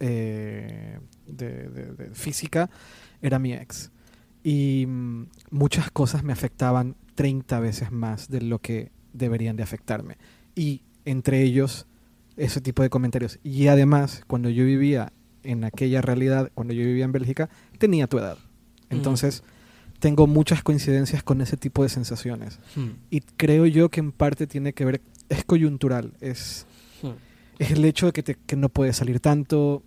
eh, de, física era mi ex. Y mm, muchas cosas me afectaban 30 veces más de lo que deberían de afectarme. Y entre ellos ese tipo de comentarios. Y además, cuando yo vivía en aquella realidad, cuando yo vivía en Bélgica, tenía tu edad. Entonces, tengo muchas coincidencias con ese tipo de sensaciones. Hmm. Y creo yo que en parte tiene que ver, es coyuntural, es, hmm. es el hecho de que, te, que no puedes salir tanto,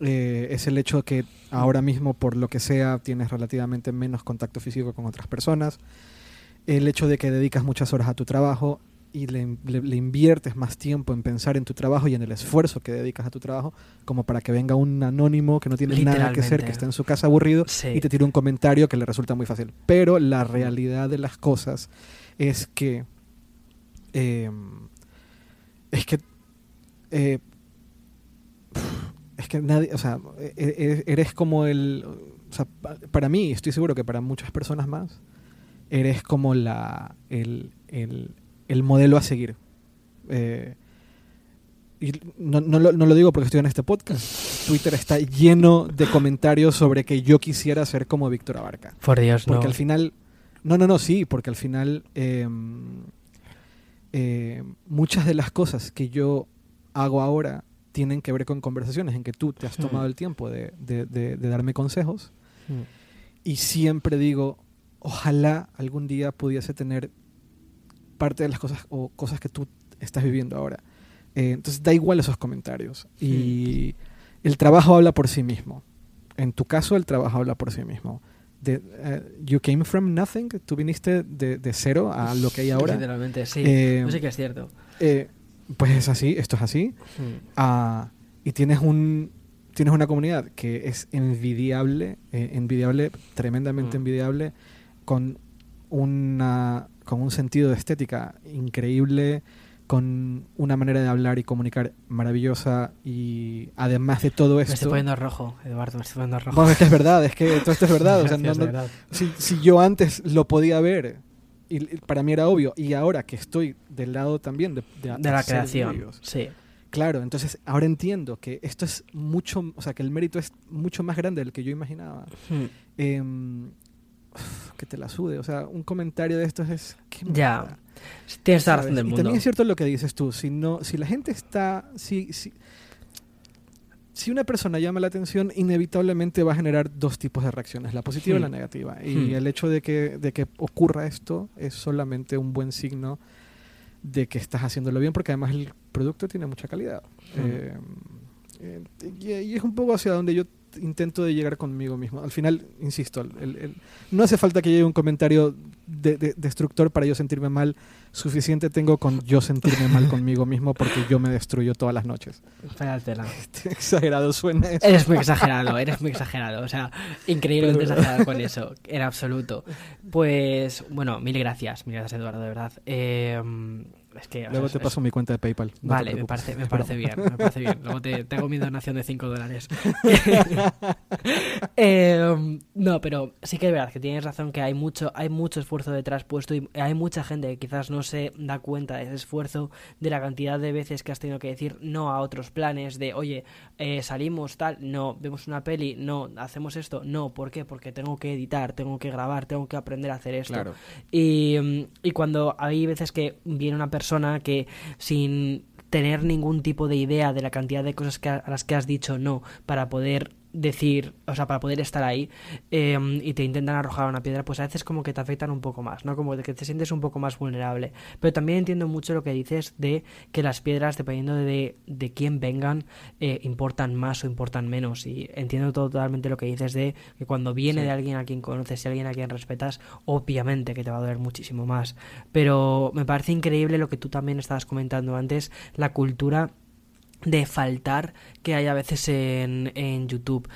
eh, es el hecho de que ahora mismo, por lo que sea, tienes relativamente menos contacto físico con otras personas, el hecho de que dedicas muchas horas a tu trabajo, y le, inviertes más tiempo en pensar en tu trabajo y en el esfuerzo que dedicas a tu trabajo, como para que venga un anónimo que no tiene nada que hacer, que está en su casa aburrido y te tire un comentario que le resulta muy fácil. Pero la realidad de las cosas es que. Em, es que. Eh, es que nadie. O sea, e, e, eres como el. O sea, para mí, estoy seguro que para muchas personas más, eres como la. el el modelo a seguir. Eh, y no, no, lo, no, lo, digo porque estoy en este podcast. Twitter está lleno de comentarios sobre que yo quisiera ser como Víctor Abarca. Por Dios, Porque al final. No, no, no, sí, porque al final. Em, eh, muchas de las cosas que yo hago ahora tienen que ver con conversaciones en que tú te has tomado hmm. el tiempo de, de, de, darme consejos. Hmm. Y siempre digo, ojalá algún día pudiese tener parte de las cosas o cosas que tú estás viviendo ahora. Eh, entonces da igual esos comentarios. Y el trabajo habla por sí mismo. En tu caso, el trabajo habla por sí mismo. De, eh, you came from nothing, tú viniste de, de, cero a lo que hay ahora. Literalmente, sí. Eh, sé que es cierto. pues es así, esto es así. Ah, y tienes un tienes una comunidad que es envidiable, envidiable, tremendamente envidiable, con una con un sentido de estética increíble, con una manera de hablar y comunicar maravillosa y además de todo esto... Me estoy poniendo rojo, Eduardo, me estoy poniendo rojo. Bueno, es que es verdad, es que todo esto es verdad. [LAUGHS] Si, yo antes lo podía ver y para mí era obvio y ahora que estoy del lado también de, de, la creación, sí. Claro, entonces ahora entiendo que esto es mucho, o sea, que el mérito es mucho más grande del que yo imaginaba. Hmm. Em, [SIGHS] que te la sude. O sea, un comentario de estos es... Ya. Tienes la razón del mundo. Y también es cierto lo que dices tú. Si, no, si la gente está... Si, si, si una persona llama la atención, inevitablemente va a generar dos tipos de reacciones, la positiva y la hmm. negativa. Y hmm. el hecho de que, de que ocurra esto es solamente un buen signo de que estás haciéndolo bien, porque además el producto tiene mucha calidad. Hmm. Eh, eh, y, y, es un poco hacia donde yo intento de llegar conmigo mismo. Al final, insisto, no hace falta que llegue un comentario de, destructor para yo sentirme mal. Suficiente tengo con yo sentirme mal conmigo mismo porque yo me destruyo todas las noches. exagerado suena eso. Eres muy exagerado, eres muy exagerado. O sea, increíblemente exagerado con eso, en absoluto. Pues, bueno, mil gracias, mil gracias Eduardo, de verdad. Eh, Luego te paso mi cuenta de PayPal. vale, me parece, me parece [LAUGHS] bien, me parece bien. Luego te, tengo mi donación de 5 dólares. [LAUGHS] Em, no, pero sí que es verdad que tienes razón que hay mucho, hay mucho esfuerzo detrás puesto y hay mucha gente que quizás no se da cuenta de ese esfuerzo, de la cantidad de veces que has tenido que decir no a otros planes, de oye, eh, salimos tal, no, vemos una peli, no, hacemos esto, no, ¿por qué? Porque tengo que editar, tengo que grabar, tengo que aprender a hacer esto. Y, y cuando hay veces que viene una persona persona que sin tener ningún tipo de idea de la cantidad de cosas que a las que has dicho no para poder decir, o sea, para poder estar ahí em, y te intentan arrojar una piedra, pues a veces como que te afectan un poco más, ¿no? Como que te sientes un poco más vulnerable. Pero también entiendo mucho lo que dices de que las piedras, dependiendo de, de quién vengan, eh, importan más o importan menos. Y entiendo totalmente lo que dices de que cuando viene de alguien a quien conoces y alguien a quien respetas, obviamente que te va a doler muchísimo más. Pero me parece increíble lo que tú también estabas comentando antes, la cultura de faltar que hay a veces en, en YouTube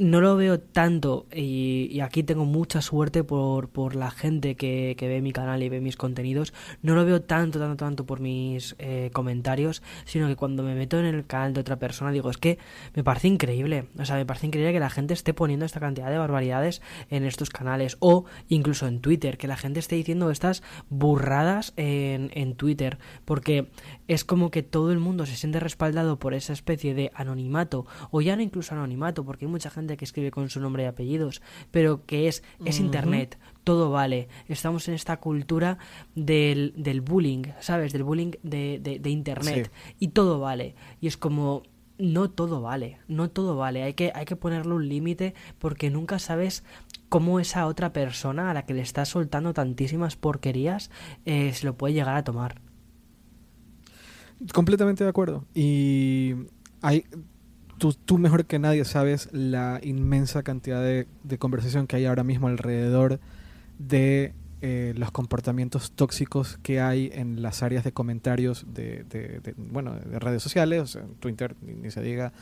no lo veo tanto y, aquí tengo mucha suerte por, por la gente que, que, ve mi canal y ve mis contenidos. No lo veo tanto, tanto, tanto por mis eh, comentarios, sino que cuando me meto en el canal de otra persona digo, es que me parece increíble. O sea, me parece increíble que la gente esté poniendo esta cantidad de barbaridades en estos canales o incluso en Twitter, que la gente esté diciendo estas burradas en, en Twitter, porque es como que todo el mundo se siente respaldado por esa especie de anonimato o ya no incluso anonimato, porque hay mucha gente que escribe con su nombre y apellidos, pero que es, es internet, todo vale. Estamos en esta cultura del, del bullying, ¿sabes? Del bullying de, de, internet. Y todo vale. Y es como, no todo vale, no todo vale. Hay que, hay que ponerle un límite porque nunca sabes cómo esa otra persona a la que le estás soltando tantísimas porquerías eh, se lo puede llegar a tomar. Completamente de acuerdo. Y hay, tú, mejor que nadie sabes la inmensa cantidad de, conversación que hay ahora mismo alrededor de eh, los comportamientos tóxicos que hay en las áreas de comentarios de, bueno, de redes sociales, en Twitter, ni, se diga,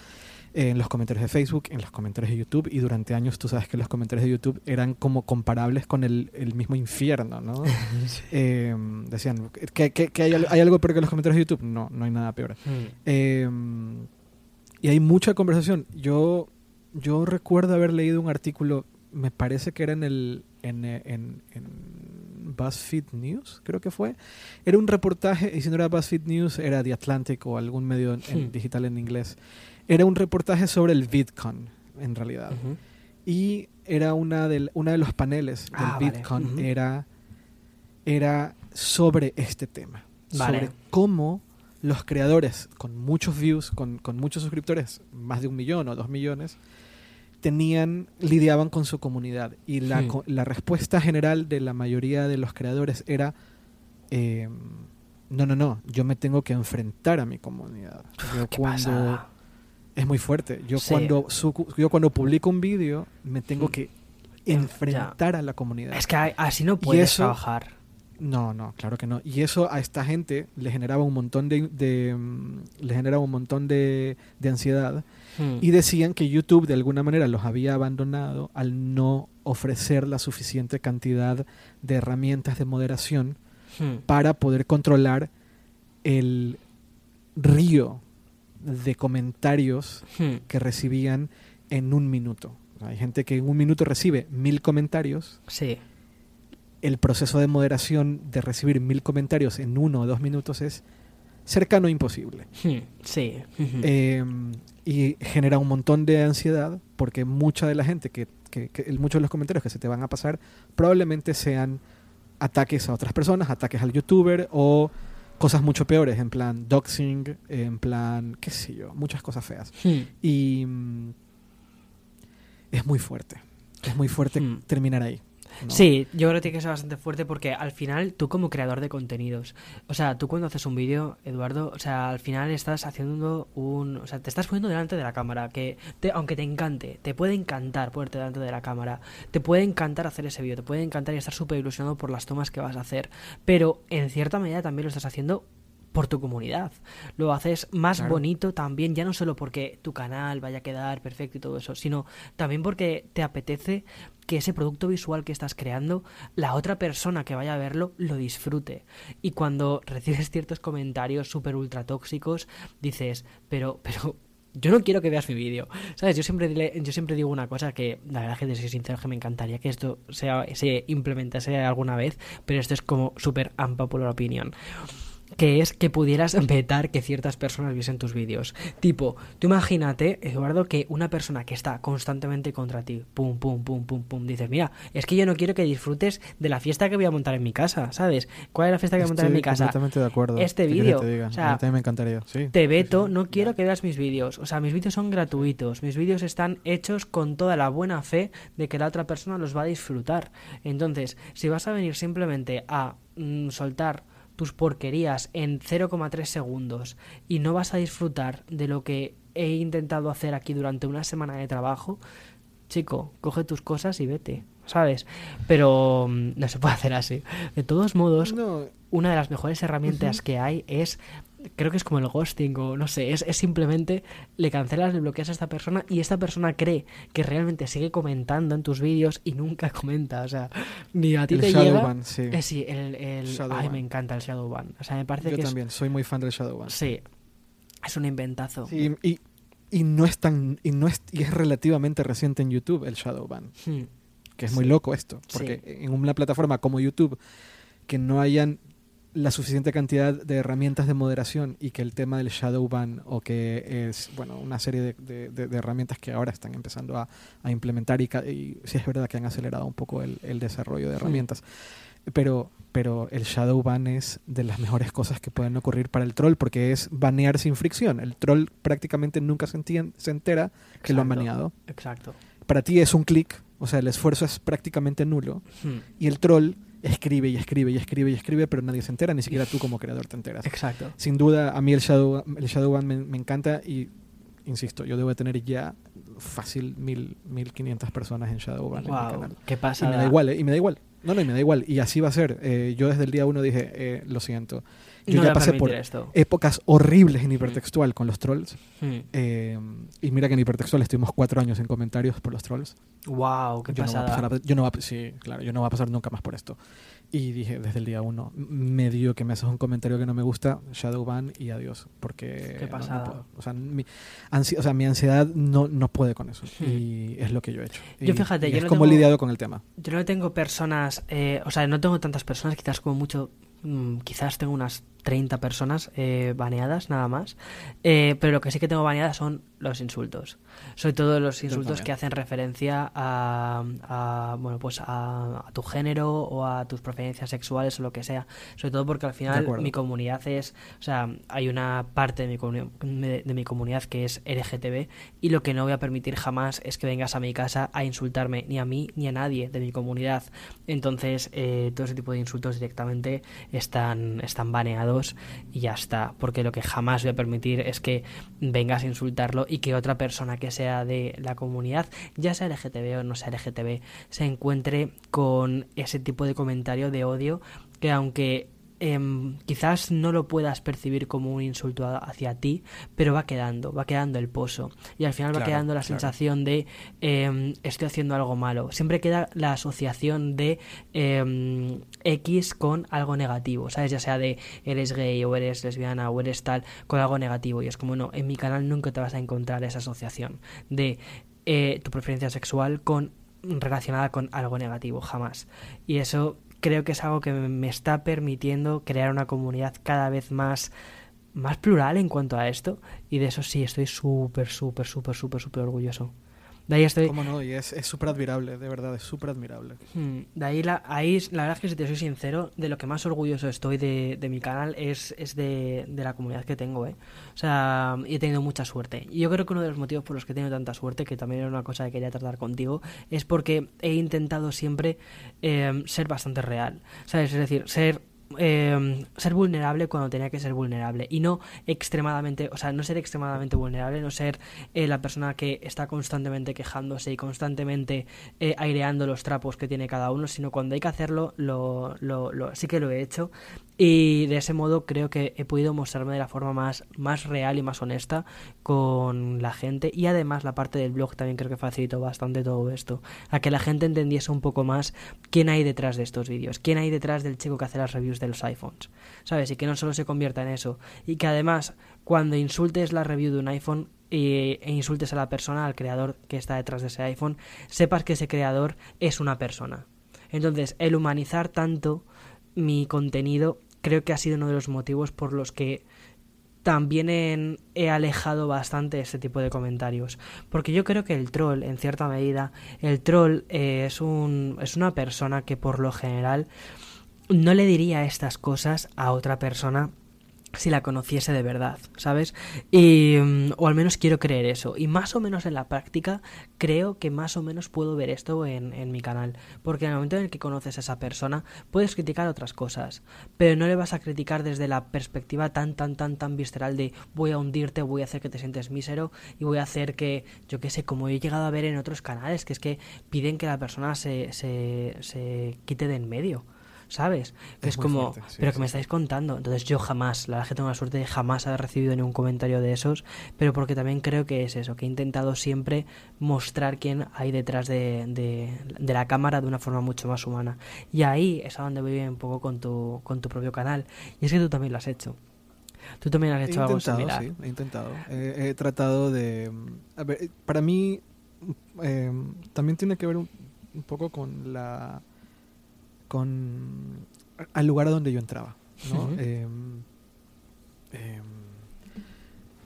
en los comentarios de Facebook, en los comentarios de YouTube, y durante años tú sabes que los comentarios de YouTube eran como comparables con el, mismo infierno, ¿no? [LAUGHS] Em, decían, ¿que, hay, algo peor que los comentarios de YouTube? No, no hay nada peor. Mm. Y hay mucha conversación. Yo, yo recuerdo haber leído un artículo, me parece que era en el en, en, BuzzFeed News, creo que fue. Era un reportaje, y si no era BuzzFeed News, era The Atlantic o algún medio hmm. digital en inglés. Era un reportaje sobre el VidCon, en realidad. Y era una de, una de los paneles del ah, VidCon, era, era sobre este tema. Sobre cómo los creadores con muchos views, con, muchos suscriptores, más de un millón o dos millones, tenían, lidiaban con su comunidad. Y la, la respuesta general de la mayoría de los creadores era, em, no, no, no, yo me tengo que enfrentar a mi comunidad. Yo cuando... Es muy fuerte. Yo, cuando, yo cuando publico un vídeo, me tengo hmm. que enfrentar a la comunidad. Es que así no puedes trabajar. No, no, claro que no. Y eso a esta gente le generaba un montón de, mm, le generaba un montón de, ansiedad hmm. y decían que YouTube de alguna manera los había abandonado al no ofrecer la suficiente cantidad de herramientas de moderación hmm. para poder controlar el río de comentarios hmm. que recibían en un minuto. Hay gente que en un minuto recibe mil comentarios. Sí el proceso de moderación de recibir mil comentarios en uno o dos minutos es cercano a imposible. Hmm, sí. Em, [LAUGHS] y genera un montón de ansiedad porque mucha de la gente que, que, muchos de los comentarios que se te van a pasar probablemente sean ataques a otras personas, ataques al youtuber o cosas mucho peores, en plan doxing, en plan, qué sé yo, muchas cosas feas. Hmm. Y mm, es muy fuerte, es muy fuerte hmm. terminar ahí. Sí, yo creo que tiene que ser bastante fuerte porque al final tú como creador de contenidos, o sea, tú cuando haces un vídeo, Eduardo, o sea, al final estás haciendo un, o sea, te estás poniendo delante de la cámara, que te, aunque te encante, te puede encantar ponerte delante de la cámara, te puede encantar hacer ese vídeo, te puede encantar y estar súper ilusionado por las tomas que vas a hacer, pero en cierta medida también lo estás haciendo por tu comunidad. Lo haces más bonito también, ya no solo porque tu canal vaya a quedar perfecto y todo eso, sino también porque te apetece que ese producto visual que estás creando, la otra persona que vaya a verlo lo disfrute. Y cuando [LAUGHS] recibes ciertos comentarios súper ultra tóxicos, dices, pero, pero, yo no quiero que veas mi vídeo. ¿Sabes? Yo siempre, yo siempre digo una cosa que, la verdad, que de ser sincero, que me encantaría que esto se implementase alguna vez, pero esto es como súper unpopular opinion que es que pudieras vetar que ciertas personas viesen tus vídeos. Tipo, tú imagínate, Eduardo, que una persona que está constantemente contra ti, pum, pum, pum, pum, pum, dices, mira, es que yo no quiero que disfrutes de la fiesta que voy a montar en mi casa, ¿sabes? ¿Cuál es la fiesta que voy a montar en mi casa? Completamente de acuerdo. Este vídeo. O sea, a mí me encantaría, sí. Te veto, no quiero que veas mis vídeos. O sea, mis vídeos son gratuitos. Mis vídeos están hechos con toda la buena fe de que la otra persona los va a disfrutar. Entonces, si vas a venir simplemente a mm, soltar tus porquerías en 0,3 segundos y no vas a disfrutar de lo que he intentado hacer aquí durante una semana de trabajo, chico, coge tus cosas y vete, ¿sabes? Pero mm, no se puede hacer así. De todos modos, una de las mejores herramientas que hay es creo que es como el ghosting o no sé, es, simplemente le cancelas, le bloqueas a esta persona y esta persona cree que realmente sigue comentando en tus vídeos y nunca [LAUGHS] comenta, o sea, ni a ti el te llega. sí. Eh, sí, el, el ay, me encanta el Shadowban. O sea, me parece Yo que también, soy muy fan del Shadowban. Sí. Es un inventazo. Sí, y, y no es tan y no es y es relativamente reciente en YouTube el Shadowban. Hmm. Que es muy loco esto, porque en una plataforma como YouTube que no hayan la suficiente cantidad de herramientas de moderación y que el tema del shadow ban o que es bueno una serie de, de, herramientas que ahora están empezando a, a implementar y, y, sí es verdad que han acelerado un poco el, el desarrollo de herramientas pero pero el shadow ban es de las mejores cosas que pueden ocurrir para el troll porque es banear sin fricción. El troll prácticamente nunca se, se entera que lo han baneado. exacto. Para ti es un clic o sea el esfuerzo es prácticamente nulo hmm. y el troll escribe y escribe y escribe y escribe, pero nadie se entera, ni siquiera tú como creador te enteras. Exacto. Sin duda, a mí el Shadow, el Shadowban me, me encanta y, insisto, yo debo tener ya fácil mil, mil quinientas personas en Shadowban en mi canal. ¿Qué pasa? Y me da igual, ¿eh? Y me da igual. No, no, y me da igual. Y así va a ser. Eh, yo desde el día uno dije, eh, lo siento. Yo ya pasé por épocas horribles en hipertextual con los trolls. Hmm. Eh, y mira que en hipertextual estuvimos cuatro años en comentarios por los trolls. ¡Wow! ¡Qué yo pasada! No yo no sí, claro, yo no va a pasar nunca más por esto. Y dije desde el día uno, medio que me haces un comentario que no me gusta, shadow ban y adiós. Porque. Qué pasada. o, sea, mi, o sea, mi ansiedad no, no puede con eso. Hmm. Y es lo que yo he hecho. Yo fíjate, yo es como he lidiado con el tema. Yo no tengo personas, eh, o sea, no tengo tantas personas, quizás como mucho, mm, quizás tengo unas 30 personas eh, baneadas nada más. Eh, pero lo que sí que tengo baneadas son los insultos. Sobre todo los insultos que hacen referencia a, bueno, pues a, tu género o a tus preferencias sexuales o lo que sea. Sobre todo porque al final mi comunidad es, o sea, hay una parte de mi, de, mi comunidad que es LGTB y lo que no voy a permitir jamás es que vengas a mi casa a insultarme ni a mí ni a nadie de mi comunidad. Entonces, eh, todo ese tipo de insultos directamente están, están baneados y ya está. Porque lo que jamás voy a permitir es que vengas a insultarlo y que otra persona que sea de la comunidad, ya sea LGTB o no sea LGTB, se encuentre con ese tipo de comentario de odio que aunque Em, quizás no lo puedas percibir como un insulto hacia ti, pero va quedando, va quedando el pozo. Y al final va quedando la sensación de em, estoy haciendo algo malo. Siempre queda la asociación de em, X con algo negativo, ¿sabes? Ya sea de eres gay o eres lesbiana o eres tal, con algo negativo. Y es como, no, en mi canal nunca te vas a encontrar esa asociación de eh, tu preferencia sexual con relacionada con algo negativo, jamás. Y eso creo que es algo que me está permitiendo crear una comunidad cada vez más más plural en cuanto a esto. Y de eso sí estoy súper súper súper súper súper orgulloso De ahí estoy... ¿Cómo no? Y es súper admirable, de verdad, es súper admirable. Hmm, de ahí la, ahí, la verdad es que si te soy sincero, de lo que más orgulloso estoy de, de mi canal es, es de, de, la comunidad que tengo, ¿eh? O sea, he tenido mucha suerte. Y yo creo que uno de los motivos por los que he tenido tanta suerte, que también era una cosa que quería tratar contigo, es porque he intentado siempre eh, ser bastante real, ¿sabes? Es decir, ser eh, ser vulnerable cuando tenía que ser vulnerable y no extremadamente, o sea, no ser extremadamente vulnerable, no ser eh, la persona que está constantemente quejándose y constantemente eh, aireando los trapos que tiene cada uno, sino cuando hay que hacerlo, lo, lo, lo, sí que lo he hecho y de ese modo creo que he podido mostrarme de la forma más, más real y más honesta con la gente. Y además la parte del blog también creo que facilitó bastante todo esto. A que la gente entendiese un poco más quién hay detrás de estos vídeos. Quién hay detrás del chico que hace las reviews de los iPhones. ¿Sabes? Y que no solo se convierta en eso. Y que además cuando insultes la review de un iPhone e insultes a la persona, al creador que está detrás de ese iPhone, sepas que ese creador es una persona. Entonces, el humanizar tanto mi contenido creo que ha sido uno de los motivos por los que también he alejado bastante este tipo de comentarios. Porque yo creo que el troll, en cierta medida, el troll eh, es, un, es una persona que por lo general no le diría estas cosas a otra persona si la conociese de verdad, ¿sabes? Y, mm, o al menos quiero creer eso. Y más o menos en la práctica creo que más o menos puedo ver esto en, en, mi canal. Porque en el momento en el que conoces a esa persona puedes criticar otras cosas. Pero no le vas a criticar desde la perspectiva tan, tan, tan, tan visceral de voy a hundirte, voy a hacer que te sientes mísero y voy a hacer que, yo qué sé, como he llegado a ver en otros canales, que es que piden que la persona se, se, se quite de en medio. ¿Sabes? es, como, pero que me estáis contando. Entonces yo jamás, la verdad que tengo la suerte de jamás haber recibido ningún comentario de esos, pero porque también creo que es eso, que he intentado siempre mostrar quién hay detrás de, de, la cámara de una forma mucho más humana. Y ahí es a donde voy un poco con tu, con tu propio canal. Y es que tú también lo has hecho. Tú también has hecho algo similar. Sí, he intentado. he tratado de... A ver, para mí eh, también tiene que ver un poco con la con al lugar a donde yo entraba. ¿no? Em, em,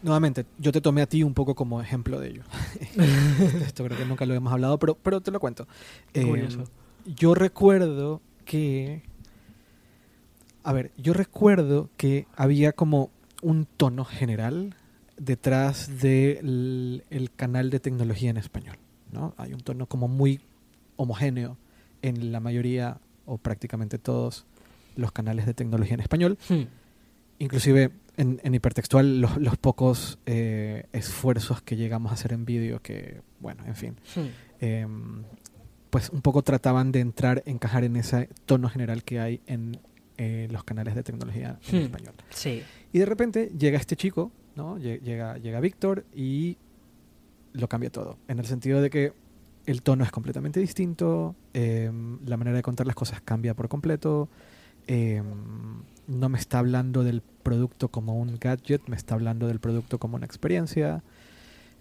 nuevamente, yo te tomé a ti un poco como ejemplo de ello. [LAUGHS] Esto creo que nunca lo hemos hablado, pero, pero te lo cuento. Em, yo recuerdo que... A ver, yo recuerdo que había como un tono general detrás del canal de tecnología en español. ¿no? Hay un tono como muy homogéneo en la mayoría o prácticamente todos los canales de tecnología en español. Hmm. Inclusive en, hipertextual los, pocos eh, esfuerzos que llegamos a hacer en vídeo que, bueno, en fin, hmm. em, pues un poco trataban de entrar, encajar en ese tono general que hay en eh, los canales de tecnología en hmm. español. Sí. Y de repente llega este chico, ¿no? Llega, llega Víctor y lo cambia todo. En el sentido de que el tono es completamente distinto, em, la manera de contar las cosas cambia por completo, em, no me está hablando del producto como un gadget, me está hablando del producto como una experiencia,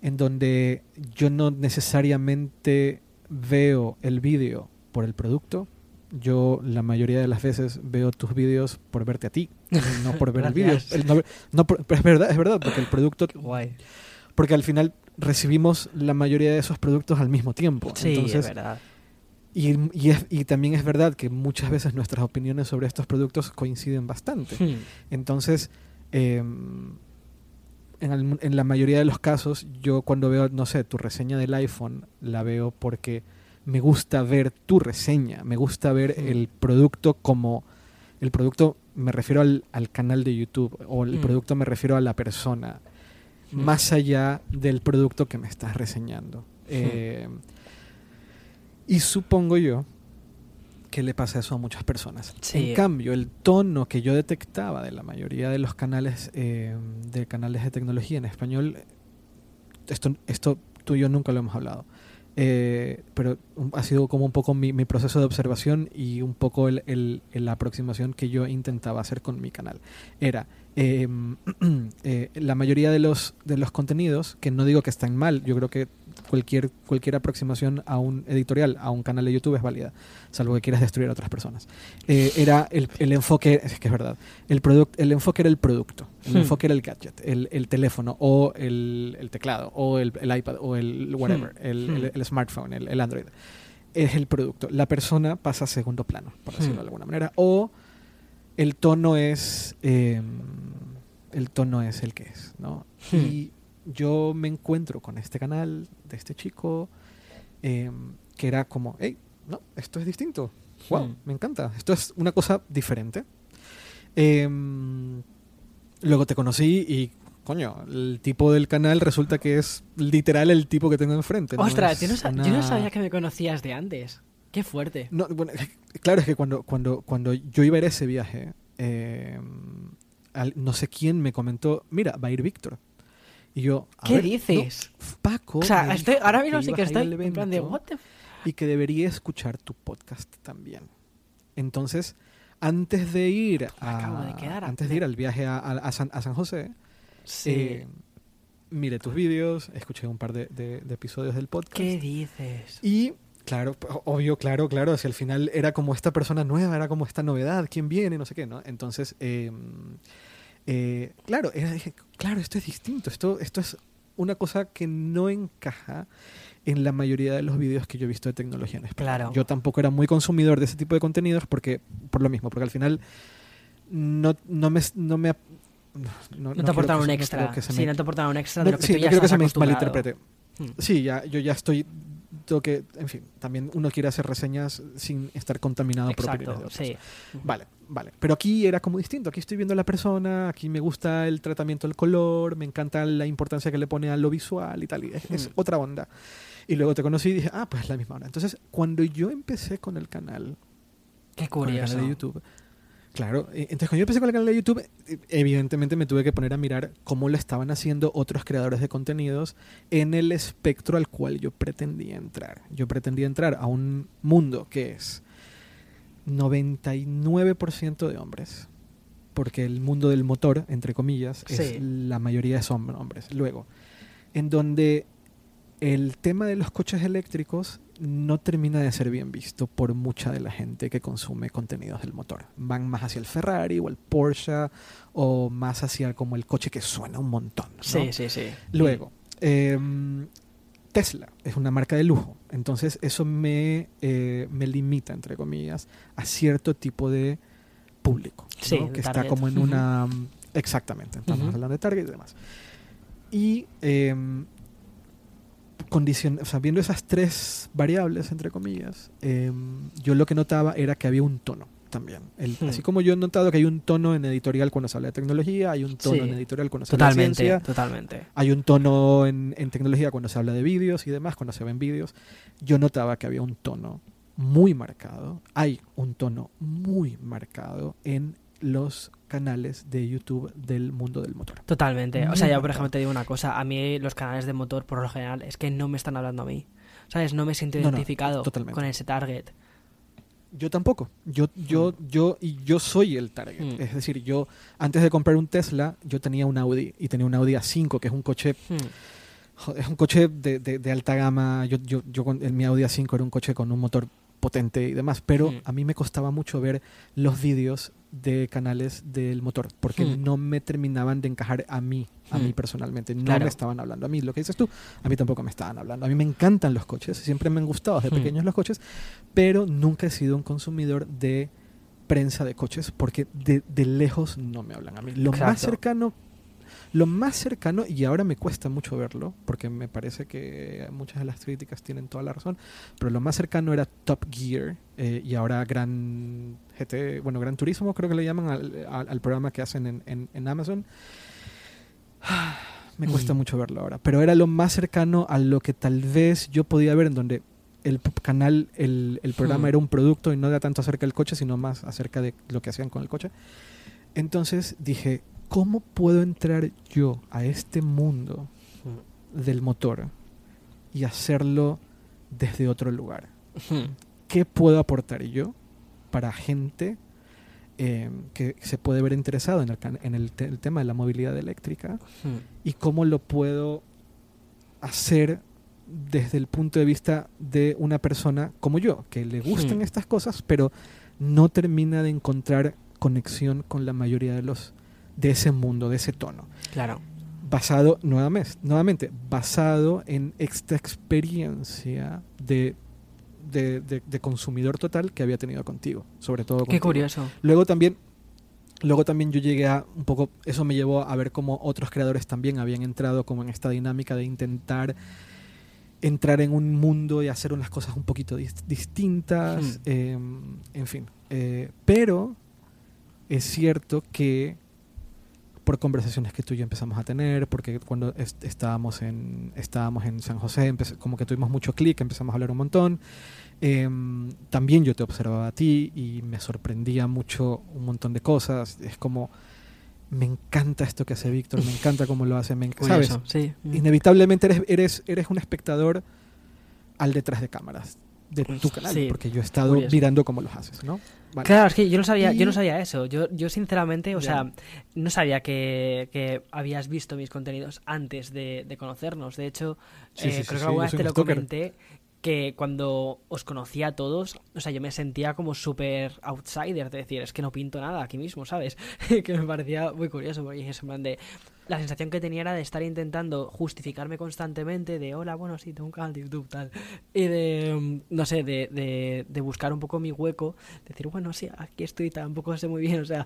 en donde yo no necesariamente veo el vídeo por el producto, yo la mayoría de las veces veo tus vídeos por verte a ti, no por ver el [LAUGHS] vídeo. No, es verdad, es verdad, porque el producto... Guay. Porque al final recibimos la mayoría de esos productos al mismo tiempo. Sí, es verdad. Y, y, también es verdad que muchas veces nuestras opiniones sobre estos productos coinciden bastante. Hmm. Entonces, em, en, en, la mayoría de los casos, yo cuando veo, no sé, tu reseña del iPhone, la veo porque me gusta ver tu reseña, me gusta ver hmm. el producto como... El producto me refiero al, al canal de YouTube o el hmm. producto me refiero a la persona más allá del producto que me estás reseñando. Eh, y supongo yo que le pasa eso a muchas personas. En cambio, el tono que yo detectaba de la mayoría de los canales eh, de canales de tecnología en español, esto, esto tú y yo nunca lo hemos hablado. Eh, pero ha sido como un poco mi, proceso de observación y un poco el, la aproximación que yo intentaba hacer con mi canal. Era em, [CLEARS THROAT] eh, la mayoría de los, de los contenidos, que no digo que están mal, yo creo que cualquier, cualquier aproximación a un editorial, a un canal de YouTube es válida, salvo que quieras destruir a otras personas. Eh, era el, el, enfoque, es que es verdad, el, el enfoque era el producto, el hmm. enfoque era el gadget, el, el teléfono o el, el, teclado o el, iPad o el whatever, hmm. el, hmm. smartphone, el, Android. Es el producto. La persona pasa a segundo plano, por decirlo de alguna manera. O el tono es... Em, el tono es el que es, ¿no? Y yo me encuentro con este canal de este chico em, que era como, hey, no, esto es distinto. Wow, me encanta. Esto es una cosa diferente. Em, luego te conocí y, coño, el tipo del canal resulta que es literal el tipo que tengo enfrente. Ostras, yo, no sabía que me conocías de antes. Qué fuerte. No, bueno, claro, es que cuando, cuando, cuando yo iba a ir a ese viaje, em, no sé quién me comentó, mira, va a ir Víctor. Y yo, ¿qué dices? Paco. O sea, ahora mismo sí que estoy en plan de, ¿what Y que debería escuchar tu podcast también. Entonces, antes de ir a, antes de ir al viaje a, San, José, eh, mire tus vídeos, escuché un par de, de, episodios del podcast. ¿Qué dices? Y Claro, obvio, claro, claro. Hacia el final era como esta persona nueva, era como esta novedad, quién viene, no sé qué, ¿no? Entonces, em, eh, claro, dije, claro, esto es distinto, esto, esto es una cosa que no encaja en la mayoría de los vídeos que yo he visto de tecnología en español. Claro. Yo tampoco era muy consumidor de ese tipo de contenidos porque, por lo mismo, porque al final no, no me... No me no, te aportaron un extra. sí, no te aportaron un extra de lo que sí, tú ya creo que se me malinterprete. Hmm. Sí, ya, yo ya estoy que, en fin, también uno quiere hacer reseñas sin estar contaminado por opiniones de Vale, vale. Pero aquí era como distinto. Aquí estoy viendo a la persona, aquí me gusta el tratamiento del color, me encanta la importancia que le pone a lo visual y tal. Y es, hmm. otra onda. Y luego te conocí y dije, ah, pues es la misma onda. Entonces, cuando yo empecé con el canal, Qué curioso. de YouTube, Claro, eh, entonces cuando yo empecé con el canal de YouTube, eh, evidentemente me tuve que poner a mirar cómo lo estaban haciendo otros creadores de contenidos en el espectro al cual yo pretendía entrar. Yo pretendía entrar a un mundo que es 99% de hombres, porque el mundo del motor, entre comillas, es la mayoría son hombres. Luego, en donde el tema de los coches eléctricos no termina de ser bien visto por mucha de la gente que consume contenidos del motor. Van más hacia el Ferrari o el Porsche o más hacia como el coche que suena un montón. Sí, sí, sí. Luego, em, Tesla es una marca de lujo, entonces eso me, eh, me limita, entre comillas, a cierto tipo de público, que está como en una... Exactamente, estamos hablando de target y demás. Y o viendo esas tres variables, entre comillas, em, yo lo que notaba era que había un tono también. Hmm. Así como yo he notado que hay un tono en editorial cuando se habla de tecnología, hay un tono en editorial cuando se habla de ciencia. Totalmente. Hay un tono en, en tecnología cuando se habla de vídeos y demás, cuando se ven vídeos. Yo notaba que había un tono muy marcado, hay un tono muy marcado en los canales de YouTube del mundo del motor. Totalmente. O sea, yo por ejemplo te digo una cosa, a mí los canales de motor por lo general es que no me están hablando a mí. ¿Sabes? No me siento identificado con ese target. Yo tampoco. Yo, yo, mm. yo, y yo soy el target. Mm. Es decir, yo, antes de comprar un Tesla, yo tenía un Audi y tenía un Audi A5, que es un coche. Mm. Es un coche de, de, alta gama. Yo, yo, yo, en mi Audi A5 era un coche con un motor potente y demás, pero a mí me costaba mucho ver los vídeos de canales del motor, porque hmm. no me terminaban de encajar a mí, a mí hmm. personalmente. No me estaban hablando a mí. Lo que dices tú, a mí tampoco me estaban hablando. A mí me encantan los coches, siempre me han gustado desde pequeños los coches, pero nunca he sido un consumidor de prensa de coches, porque de, de lejos no me hablan a mí. Lo más cercano lo más cercano, y ahora me cuesta mucho verlo, porque me parece que muchas de las críticas tienen toda la razón, pero lo más cercano era Top Gear eh, y ahora Gran GT, bueno, Gran Turismo creo que le llaman al, programa que hacen en, Amazon. [SIGHS] Me cuesta mm. mucho verlo ahora, pero era lo más cercano a lo que tal vez yo podía ver en donde el canal, el, programa mm. era un producto y no era tanto acerca del coche, sino más acerca de lo que hacían con el coche. Entonces dije, ¿cómo puedo entrar yo a este mundo del motor y hacerlo desde otro lugar? ¿Qué puedo aportar yo para gente em, que se puede ver interesado en el, tema de la movilidad eléctrica? ¿Y cómo lo puedo hacer desde el punto de vista de una persona como yo, que le gustan estas cosas, pero no termina de encontrar conexión con la mayoría de los de ese mundo, de ese tono. Claro. Basado, nuevamente, nuevamente basado en esta experiencia de, de, consumidor total que había tenido contigo, sobre todo Qué curioso. Luego también, luego también yo llegué a un poco, eso me llevó a ver cómo otros creadores también habían entrado como en esta dinámica de intentar entrar en un mundo y hacer unas cosas un poquito distintas, hmm. em, en fin. Eh, pero es cierto que por conversaciones que tú y yo empezamos a tener, porque cuando estábamos, en, estábamos en San José, como que tuvimos mucho clic, empezamos a hablar un montón. Em, también yo te observaba a ti y me sorprendía mucho un montón de cosas. Es como, me encanta esto que hace Víctor, me [LAUGHS] encanta cómo lo hace, me, ¿sabes? Sí. Inevitablemente eres, eres, eres un espectador al detrás de cámaras de tu canal, porque yo he estado mirando cómo los haces, ¿no? Claro, es que yo no sabía, yo no sabía eso. Yo, yo sinceramente, o sea, no sabía que, que, habías visto mis contenidos antes de, de conocernos. De hecho, eh, creo que alguna vez te lo comenté que cuando os conocía a todos, o sea, yo me sentía como súper outsider, de decir, es que no pinto nada aquí mismo, ¿sabes? [LAUGHS] que me parecía muy curioso, porque es en plan de, la sensación que tenía era de estar intentando justificarme constantemente de hola, bueno, sí, tengo un canal de YouTube, tal. Y de, mm, no sé, de, de, buscar un poco mi hueco, decir, bueno, sí, aquí estoy, tampoco sé muy bien, o sea,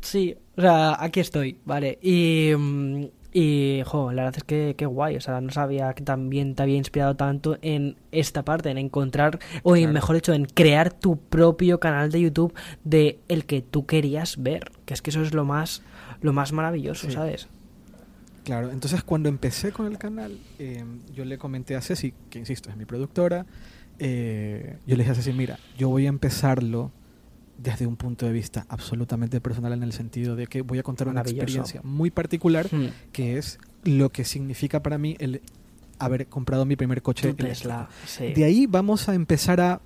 sí, o sea, aquí estoy, vale. Y, mm, y, jo, la verdad es que qué guay, o sea, no sabía que también te había inspirado tanto en esta parte, en encontrar, o mejor dicho, en crear tu propio canal de YouTube de el que tú querías ver, que es que eso es lo más, lo más maravilloso, ¿sabes? Claro, entonces cuando empecé con el canal, em, yo le comenté a Ceci, que insisto, es mi productora, eh, yo le dije a Ceci, mira, yo voy a empezarlo desde un punto de vista absolutamente personal en el sentido de que voy a contar una experiencia muy particular, hmm. que es lo que significa para mí el haber comprado mi primer coche Tesla. De ahí vamos a empezar a,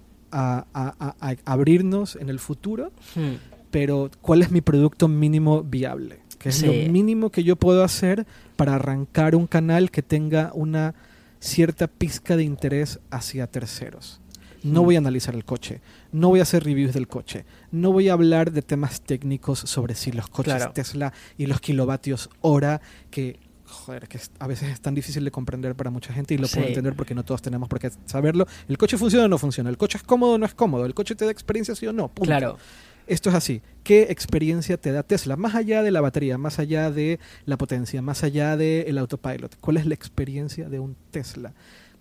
abrirnos en el futuro, hmm. pero ¿cuál es mi producto mínimo viable? que es lo mínimo que yo puedo hacer para arrancar un canal que tenga una cierta pizca de interés hacia terceros. No mm. voy a analizar el coche, no voy a hacer reviews del coche, no voy a hablar de temas técnicos sobre si los coches Tesla y los kilovatios hora, que joder, que a veces es tan difícil de comprender para mucha gente y lo puedo entender porque no todos tenemos por qué saberlo. El coche funciona o no funciona, el coche es cómodo o no es cómodo, el coche te da experiencia sí o no. Claro. Esto es así. ¿Qué experiencia te da Tesla? Más allá de la batería, más allá de la potencia, más allá del autopilot. ¿Cuál es la experiencia de un Tesla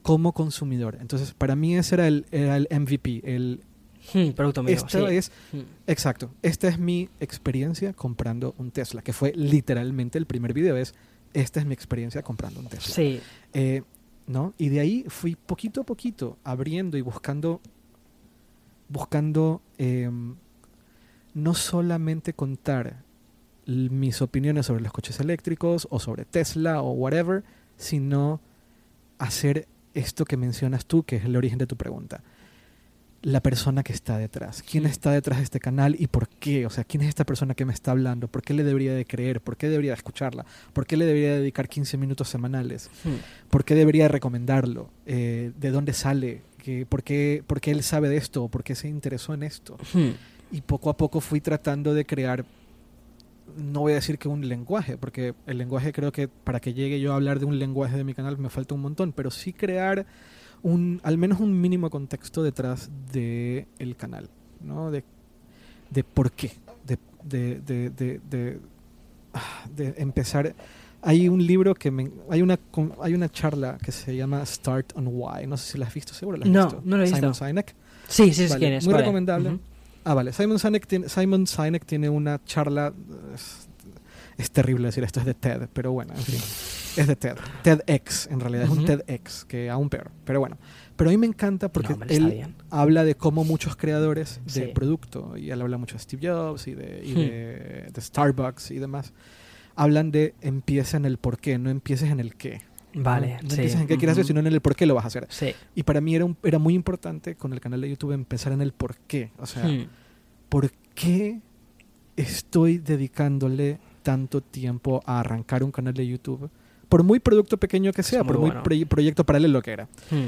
como consumidor? Entonces, para mí ese era el, el MVP, el hmm, producto mío. Esto es, hmm. exacto, esta es mi experiencia comprando un Tesla, que fue literalmente el primer video, es, esta es mi experiencia comprando un Tesla. Sí. Eh, ¿no? Y de ahí fui poquito a poquito abriendo y buscando, buscando em, no solamente contar mis opiniones sobre los coches eléctricos o sobre Tesla o whatever, sino hacer esto que mencionas tú, que es el origen de tu pregunta. La persona que está detrás. ¿Quién está detrás de este canal y por qué? O sea, ¿quién es esta persona que me está hablando? ¿Por qué le debería de creer? ¿Por qué debería de escucharla? ¿Por qué le debería dedicar 15 minutos semanales? Hmm. ¿Por qué debería recomendarlo? Eh, ¿De dónde sale? por, qué, ¿Por qué él sabe de esto? ¿Por qué se interesó en esto? Hmm y poco a poco fui tratando de crear, no voy a decir que un lenguaje, porque el lenguaje creo que para que llegue yo a hablar de un lenguaje de mi canal me falta un montón, pero sí crear un, al menos un mínimo contexto detrás del el canal, ¿no? De, de por qué, de, de, de, de, ah, empezar. Hay un libro que me, hay una hay una charla que se llama Start on Why. No sé si la has visto seguro la has no visto. no la he visto. Simon Sinek. Sí sí es quién es muy recomendable. Ah, vale. Simon Sinek tiene, Simon Sinek tiene una charla. Es, terrible decir esto es de TED, pero bueno, en fin. Es de TED. TEDx, en realidad, es un TEDx, que aún peor. Pero bueno. Pero a mí me encanta porque él habla de cómo muchos creadores de producto, y él habla mucho de Steve Jobs y, de, y de, hmm. Starbucks y demás, hablan de empieza en el por qué, no empieces en el qué. Vale, no, empiezas en qué quieres hacer, sino en el por qué lo vas a hacer. Y para mí era, un, era muy importante con el canal de YouTube empezar en el por qué. O sea, hmm. ¿por qué estoy dedicándole tanto tiempo a arrancar un canal de YouTube? por muy producto pequeño que sea, por muy proyecto paralelo que era. Hmm.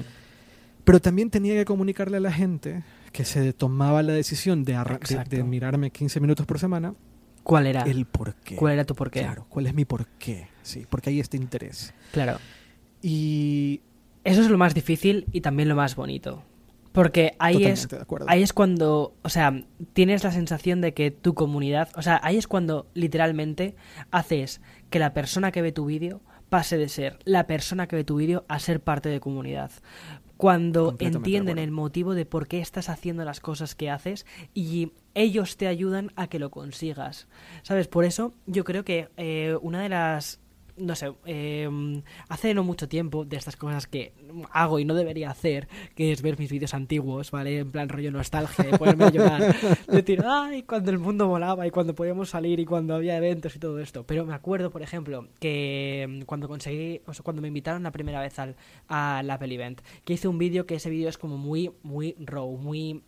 Pero también tenía que comunicarle a la gente que se tomaba la decisión de, de, mirarme 15 minutos por semana. ¿Cuál era? El por qué. ¿Cuál era tu por qué? Claro, ¿cuál es mi por qué? Sí, porque hay este interés. Claro. Y... Eso es lo más difícil y también lo más bonito. Porque ahí es, ahí es cuando, o sea, tienes la sensación de que tu comunidad, o sea, ahí es cuando literalmente haces que la persona que ve tu vídeo pase de ser la persona que ve tu vídeo a ser parte de comunidad. Cuando entienden el motivo de por qué estás haciendo las cosas que haces y ellos te ayudan a que lo consigas. ¿Sabes? Por eso yo creo que eh, una de las no sé, eh, hace no mucho tiempo de estas cosas que hago y no debería hacer, que es ver mis vídeos antiguos, ¿vale? En plan rollo nostalgia, de ponerme a llorar, [LAUGHS] decir, ay, cuando el mundo volaba y cuando podíamos salir y cuando había eventos y todo esto. Pero me acuerdo, por ejemplo, que em, cuando conseguí, o sea, cuando me invitaron la primera vez al, al Apple Event, que hice un vídeo que ese vídeo es como muy, muy raw, muy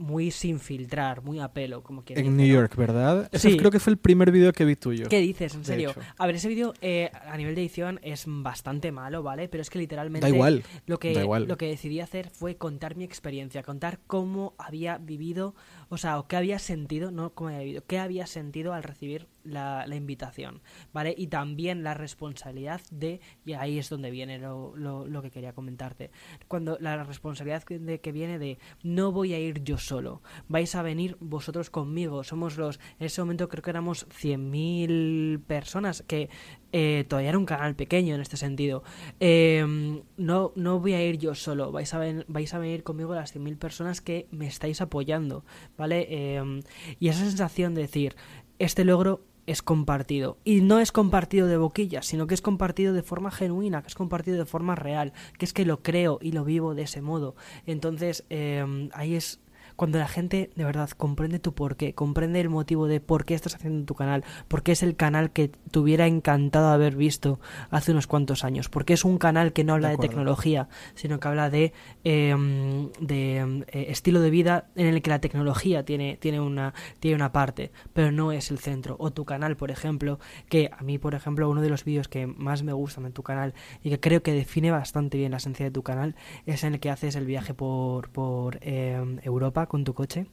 muy sin filtrar, muy a pelo, como que En New York, ¿verdad? Ese creo que fue el primer vídeo que vi tuyo. ¿Qué dices? En serio. A ver, ese vídeo eh, a nivel de edición es bastante malo, ¿vale? Pero es que literalmente da igual. Lo que lo que decidí hacer fue contar mi experiencia, contar cómo había vivido, o sea, o qué había sentido, no cómo había vivido, qué había sentido al recibir la, invitación, ¿vale? Y también la responsabilidad de, y ahí es donde viene lo, lo, que quería comentarte, cuando la responsabilidad de, que viene de no voy a ir yo solo, vais a venir vosotros conmigo, somos los, en ese momento creo que éramos 100.000 personas, que eh, todavía era un canal pequeño en este sentido, em, no, no voy a ir yo solo, vais a, vais a venir conmigo las 100.000 personas que me estáis apoyando, ¿vale? Em, y esa sensación de decir, este logro es compartido. Y no es compartido de boquilla, sino que es compartido de forma genuina, que es compartido de forma real, que es que lo creo y lo vivo de ese modo. Entonces, eh, ahí es cuando la gente de verdad comprende tu porqué, comprende el motivo de por qué estás haciendo tu canal, porque es el canal que te hubiera encantado haber visto hace unos cuantos años, porque es un canal que no habla de, tecnología, sino que habla de, em, de eh, estilo de vida en el que la tecnología tiene, tiene, una, tiene una parte, pero no es el centro. O tu canal, por ejemplo, que a mí, por ejemplo, uno de los vídeos que más me gustan en tu canal y que creo que define bastante bien la esencia de tu canal es en el que haces el viaje por, por em, Europa con tu coche.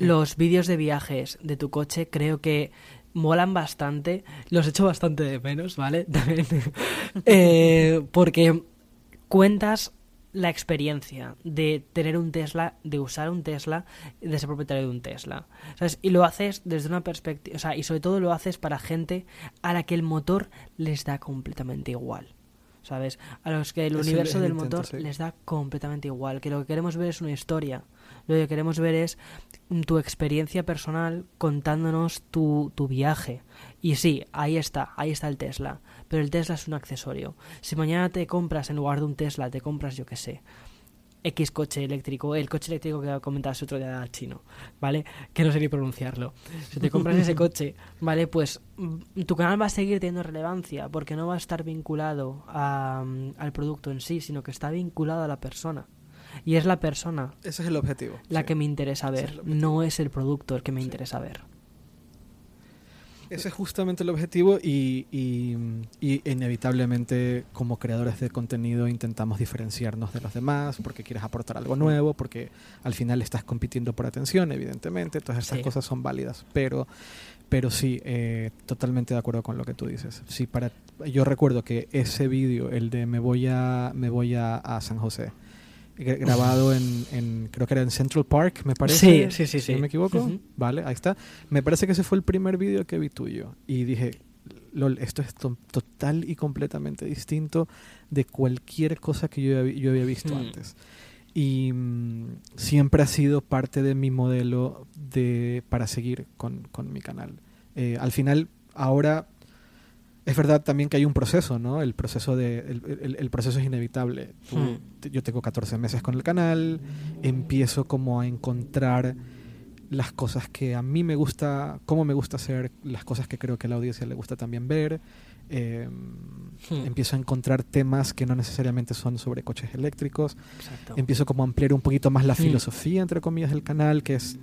Los vídeos de viajes de tu coche creo que molan bastante. Los echo bastante de menos, ¿vale? [LAUGHS] Eh, porque cuentas la experiencia de tener un Tesla, de usar un Tesla, de ser propietario de un Tesla. Y lo haces desde una perspectiva, o sea, y sobre todo lo haces para gente a la que el motor les da completamente igual. ¿Sabes? A los que el universo del motor les da completamente igual, que lo que queremos ver es una historia lo que queremos ver es tu experiencia personal contándonos tu, tu viaje. Y sí, ahí está, ahí está el Tesla. Pero el Tesla es un accesorio. Si mañana te compras, en lugar de un Tesla, te compras, yo qué sé, X coche eléctrico, el coche eléctrico que comentabas otro día al chino, ¿vale? Que no sé ni pronunciarlo. Si te compras ese coche, ¿vale? Pues mm, tu canal va a seguir teniendo relevancia porque no va a estar vinculado a, mm, al producto en sí, sino que está vinculado a la persona. Y es la persona. Ese es el objetivo. La que me interesa ver. no es el producto el que me interesa ver. Ese es justamente el objetivo y, y, inevitablemente como creadores de contenido intentamos diferenciarnos de los demás porque quieres aportar algo nuevo, porque al final estás compitiendo por atención, evidentemente, todas estas cosas son válidas, pero, pero sí, eh, totalmente de acuerdo con lo que tú dices. Sí, para, yo recuerdo que ese vídeo, el de me voy a, me voy a San José, grabado en, creo que era en Central Park, me parece. Sí, sí, sí. Si no me equivoco. Vale, ahí está. Me parece que ese fue el primer vídeo que vi tuyo. Y dije, lol, esto es total y completamente distinto de cualquier cosa que yo, yo había visto antes. Y mm, siempre ha sido parte de mi modelo de, para seguir con, con mi canal. Eh, al final, ahora es verdad también que hay un proceso, ¿no? El proceso, de, el, proceso es inevitable. Hmm. Yo tengo 14 meses con el canal, empiezo como a encontrar las cosas que a mí me gusta, cómo me gusta hacer, las cosas que creo que a la audiencia le gusta también ver. Em, hmm. Empiezo a encontrar temas que no necesariamente son sobre coches eléctricos. Empiezo como a ampliar un poquito más la hmm. filosofía, entre comillas, del canal, que es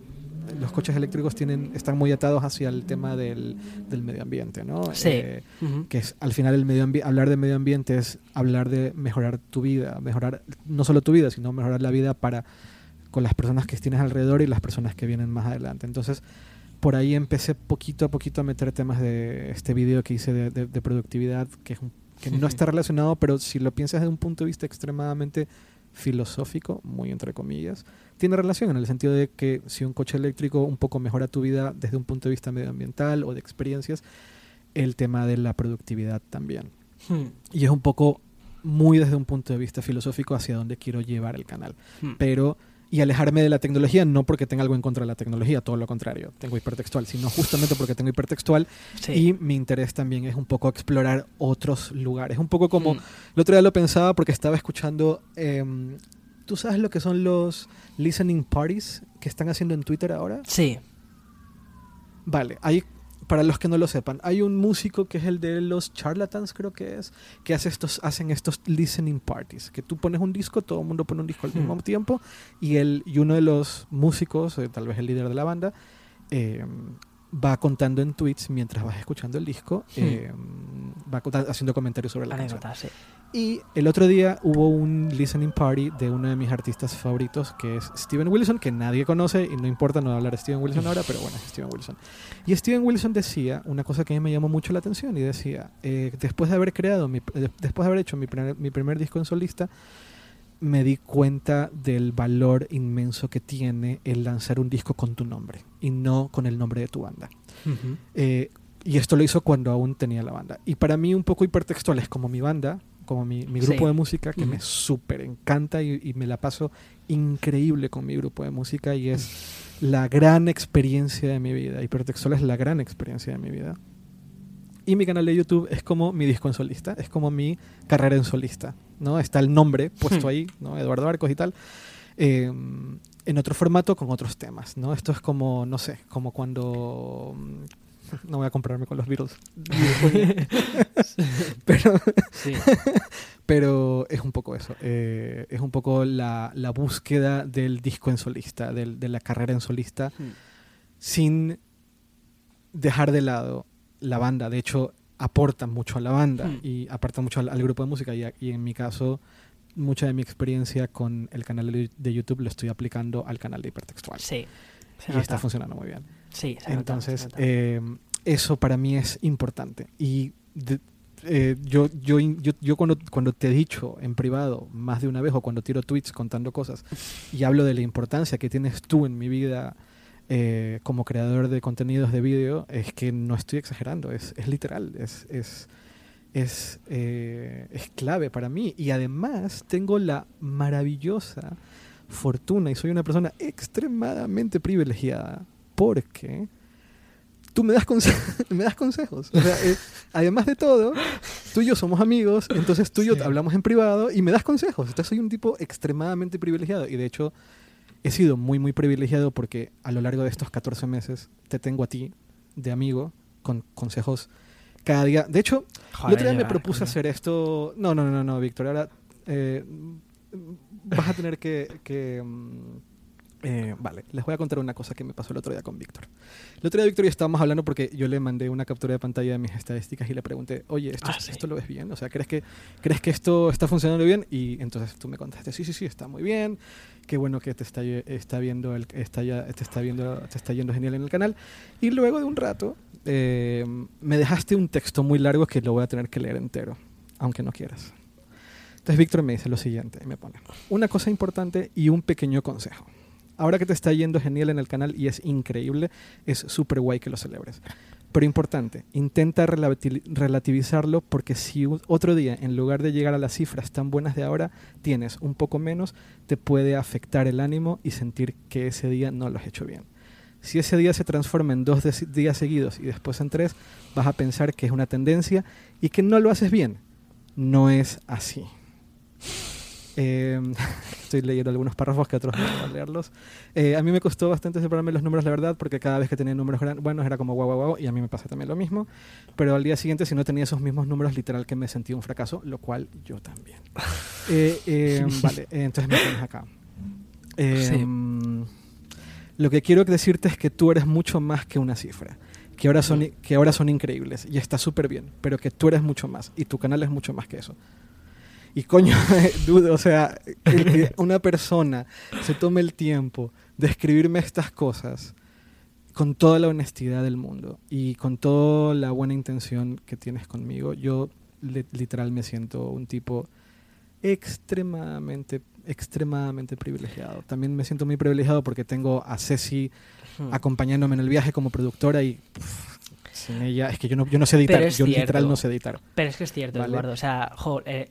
los coches eléctricos tienen, están muy atados hacia el tema del, medio ambiente, ¿no? Sí. Eh, que es, al final el medio hablar de medio ambiente es hablar de mejorar tu vida, mejorar no solo tu vida, sino mejorar la vida para con las personas que tienes alrededor y las personas que vienen más adelante. Entonces, por ahí empecé poquito a poquito a meter temas de este video que hice de, productividad, que, que no está relacionado, pero si lo piensas desde un punto de vista extremadamente filosófico, muy entre comillas, tiene relación en el sentido de que si un coche eléctrico un poco mejora tu vida desde un punto de vista medioambiental o de experiencias, el tema de la productividad también. Hmm. Y es un poco muy desde un punto de vista filosófico hacia donde quiero llevar el canal. Hmm. Pero y alejarme de la tecnología, no porque tenga algo en contra de la tecnología, todo lo contrario, tengo hipertextual, sino justamente porque tengo hipertextual y mi interés también es un poco explorar otros lugares. Un poco como, mm. el otro día lo pensaba porque estaba escuchando, em, ¿tú sabes lo que son los listening parties que están haciendo en Twitter ahora? Sí. Vale, hay para los que no lo sepan, hay un músico que es el de los Charlatans, creo que es, que hace estos, hacen estos listening parties, que tú pones un disco, todo el mundo pone un disco al mismo tiempo, y, él, y uno de los músicos, eh, tal vez el líder de la banda, eh, va contando en tweets mientras vas escuchando el disco, hmm. eh, va haciendo comentarios sobre la canción. Y el otro día hubo un listening party de uno de mis artistas favoritos, que es Steven Wilson, que nadie conoce y no importa no hablar de Steven Wilson ahora, pero bueno, es Steven Wilson. Y Steven Wilson decía una cosa que a mí me llamó mucho la atención y decía, eh, después de haber creado, mi, después de haber hecho mi mi primer disco en solista, me di cuenta del valor inmenso que tiene el lanzar un disco con tu nombre y no con el nombre de tu banda. Eh, y esto lo hizo cuando aún tenía la banda. Y para mí un poco hipertextual es como mi banda, como mi, grupo de música que me súper encanta y, me la paso increíble con mi grupo de música y es la gran experiencia de mi vida. Hipertextual es la gran experiencia de mi vida. Y mi canal de YouTube es como mi disco en solista, es como mi carrera en solista, ¿no? Está el nombre puesto [LAUGHS] ahí, ¿no? Eduardo Arcos y tal. Em, en otro formato con otros temas, ¿no? Esto es como, no sé, como cuando no voy a compararme con los Beatles. [LAUGHS] [LAUGHS] pero, pero es un poco eso. Eh, es un poco la, la, búsqueda del disco en solista, del, de la carrera en solista, hmm. sin dejar de lado la banda. De hecho, aportan mucho a la banda hmm. y aportan mucho al, grupo de música. Y, y, en mi caso, mucha de mi experiencia con el canal de, YouTube lo estoy aplicando al canal de hipertextual. Sí. y está funcionando muy bien. Sí, Entonces, eh, eso para mí es importante. Y eh, yo, yo, yo, yo, cuando, cuando te he dicho en privado más de una vez o cuando tiro tweets contando cosas y hablo de la importancia que tienes tú en mi vida eh, como creador de contenidos de vídeo, es que no estoy exagerando, es, es literal, es, es, es, es clave para mí. Y además tengo la maravillosa fortuna y soy una persona extremadamente privilegiada porque tú me das, [LAUGHS] me das consejos. Eh, además de todo, tú y yo somos amigos, entonces tú y yo hablamos en privado y me das consejos. Entonces soy un tipo extremadamente privilegiado y de hecho he sido muy, muy privilegiado porque a lo largo de estos 14 meses te tengo a ti de amigo con consejos cada día. De hecho, el otro día me propuse hacer esto. No, no, no, no, Víctor. Ahora eh, vas a tener que... Mm, eh, vale, les voy a contar una cosa que me pasó el otro día con Víctor. El otro día Víctor y estábamos hablando porque yo le mandé una captura de pantalla de mis estadísticas y le pregunté, oye, ¿esto, ah, ¿esto lo ves bien? O sea, ¿crees que, ¿crees que esto está funcionando bien? Y entonces tú me contaste, sí, sí, sí, está muy bien, qué bueno que te está, está viendo, el, está ya, te, está viendo te está yendo genial en el canal. Y luego de un rato eh, me dejaste un texto muy largo que lo voy a tener que leer entero, aunque no quieras. Entonces Víctor me dice lo siguiente, y me pone, una cosa importante y un pequeño consejo ahora que te está yendo genial en el canal y es increíble, es súper guay que lo celebres. Pero importante, intenta relativizarlo porque si otro día, en lugar de llegar a las cifras tan buenas de ahora, tienes un poco menos, te puede afectar el ánimo y sentir que ese día no lo has hecho bien. Si ese día se transforma en dos días seguidos y después en tres, vas a pensar que es una tendencia y que no lo haces bien. No es así. Eh, [LAUGHS] estoy leyendo algunos párrafos que otros no van a leerlos. Eh, a mí me costó bastante separarme los números, la verdad, porque cada vez que tenía números buenos era como guau, guau, guau, y a mí me pasa también lo mismo. Pero al día siguiente, si no tenía esos mismos números, literal que me sentí un fracaso, lo cual yo también. [LAUGHS] Eh, vale, entonces me pones acá. Lo que quiero decirte es que tú eres mucho más que una cifra. Que ahora son, que ahora son increíbles y está súper bien, pero que tú eres mucho más y tu canal es mucho más que eso. Y coño, [LAUGHS] dudo, o sea, que una persona se tome el tiempo de escribirme estas cosas con toda la honestidad del mundo y con toda la buena intención que tienes conmigo, yo literal me siento un tipo extremadamente, extremadamente privilegiado. También me siento muy privilegiado porque tengo a Ceci acompañándome en el viaje como productora y sin ella es que yo no, yo no sé editar, yo literal no sé editar. Pero es que es cierto, Eduardo, o sea, joder, eh,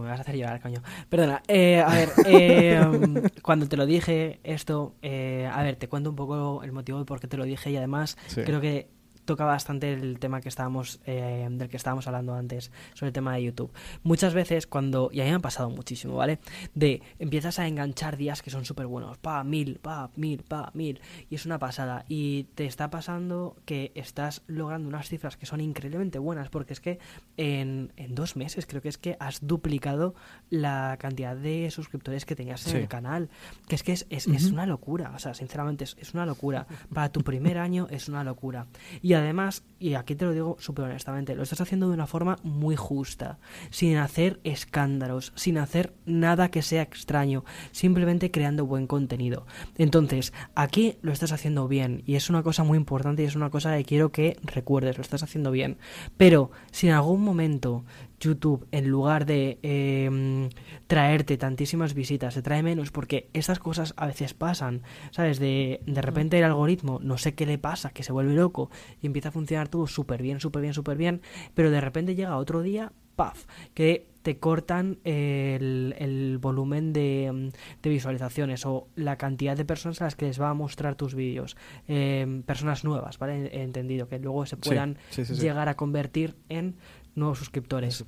me vas a hacer llorar, coño. Perdona, eh, a ver, eh, [LAUGHS] cuando te lo dije esto, a ver, te cuento un poco el motivo de por qué te lo dije y además creo que toca bastante el tema que estábamos, eh, del que estábamos hablando antes, sobre el tema de YouTube. Muchas veces cuando, y a mí me ha pasado muchísimo, ¿vale? De empiezas a enganchar días que son súper buenos, pa, mil, pa, mil, pa, mil, y es una pasada. Y te está pasando que estás logrando unas cifras que son increíblemente buenas, porque es que en, en dos meses creo que es que has duplicado la cantidad de suscriptores que tenías en el canal, que es que es, es, es una locura, o sea, sinceramente es, es, una locura. Para tu primer año es una locura. Y además, y aquí te lo digo súper honestamente, lo estás haciendo de una forma muy justa, sin hacer escándalos, sin hacer nada que sea extraño, simplemente creando buen contenido. Entonces, aquí lo estás haciendo bien y es una cosa muy importante y es una cosa que quiero que recuerdes, lo estás haciendo bien. Pero si en algún momento YouTube, en lugar de em, traerte tantísimas visitas, te trae menos, porque estas cosas a veces pasan, ¿sabes? De, de repente el algoritmo, no sé qué le pasa, que se vuelve loco y empieza a funcionar todo súper bien, súper bien, súper bien, pero de repente llega otro día, ¡paf! que te cortan el, el volumen de, de, visualizaciones o la cantidad de personas a las que les va a mostrar tus vídeos. Em, personas nuevas, ¿vale? He entendido, que luego se puedan llegar a convertir en nuevos suscriptores.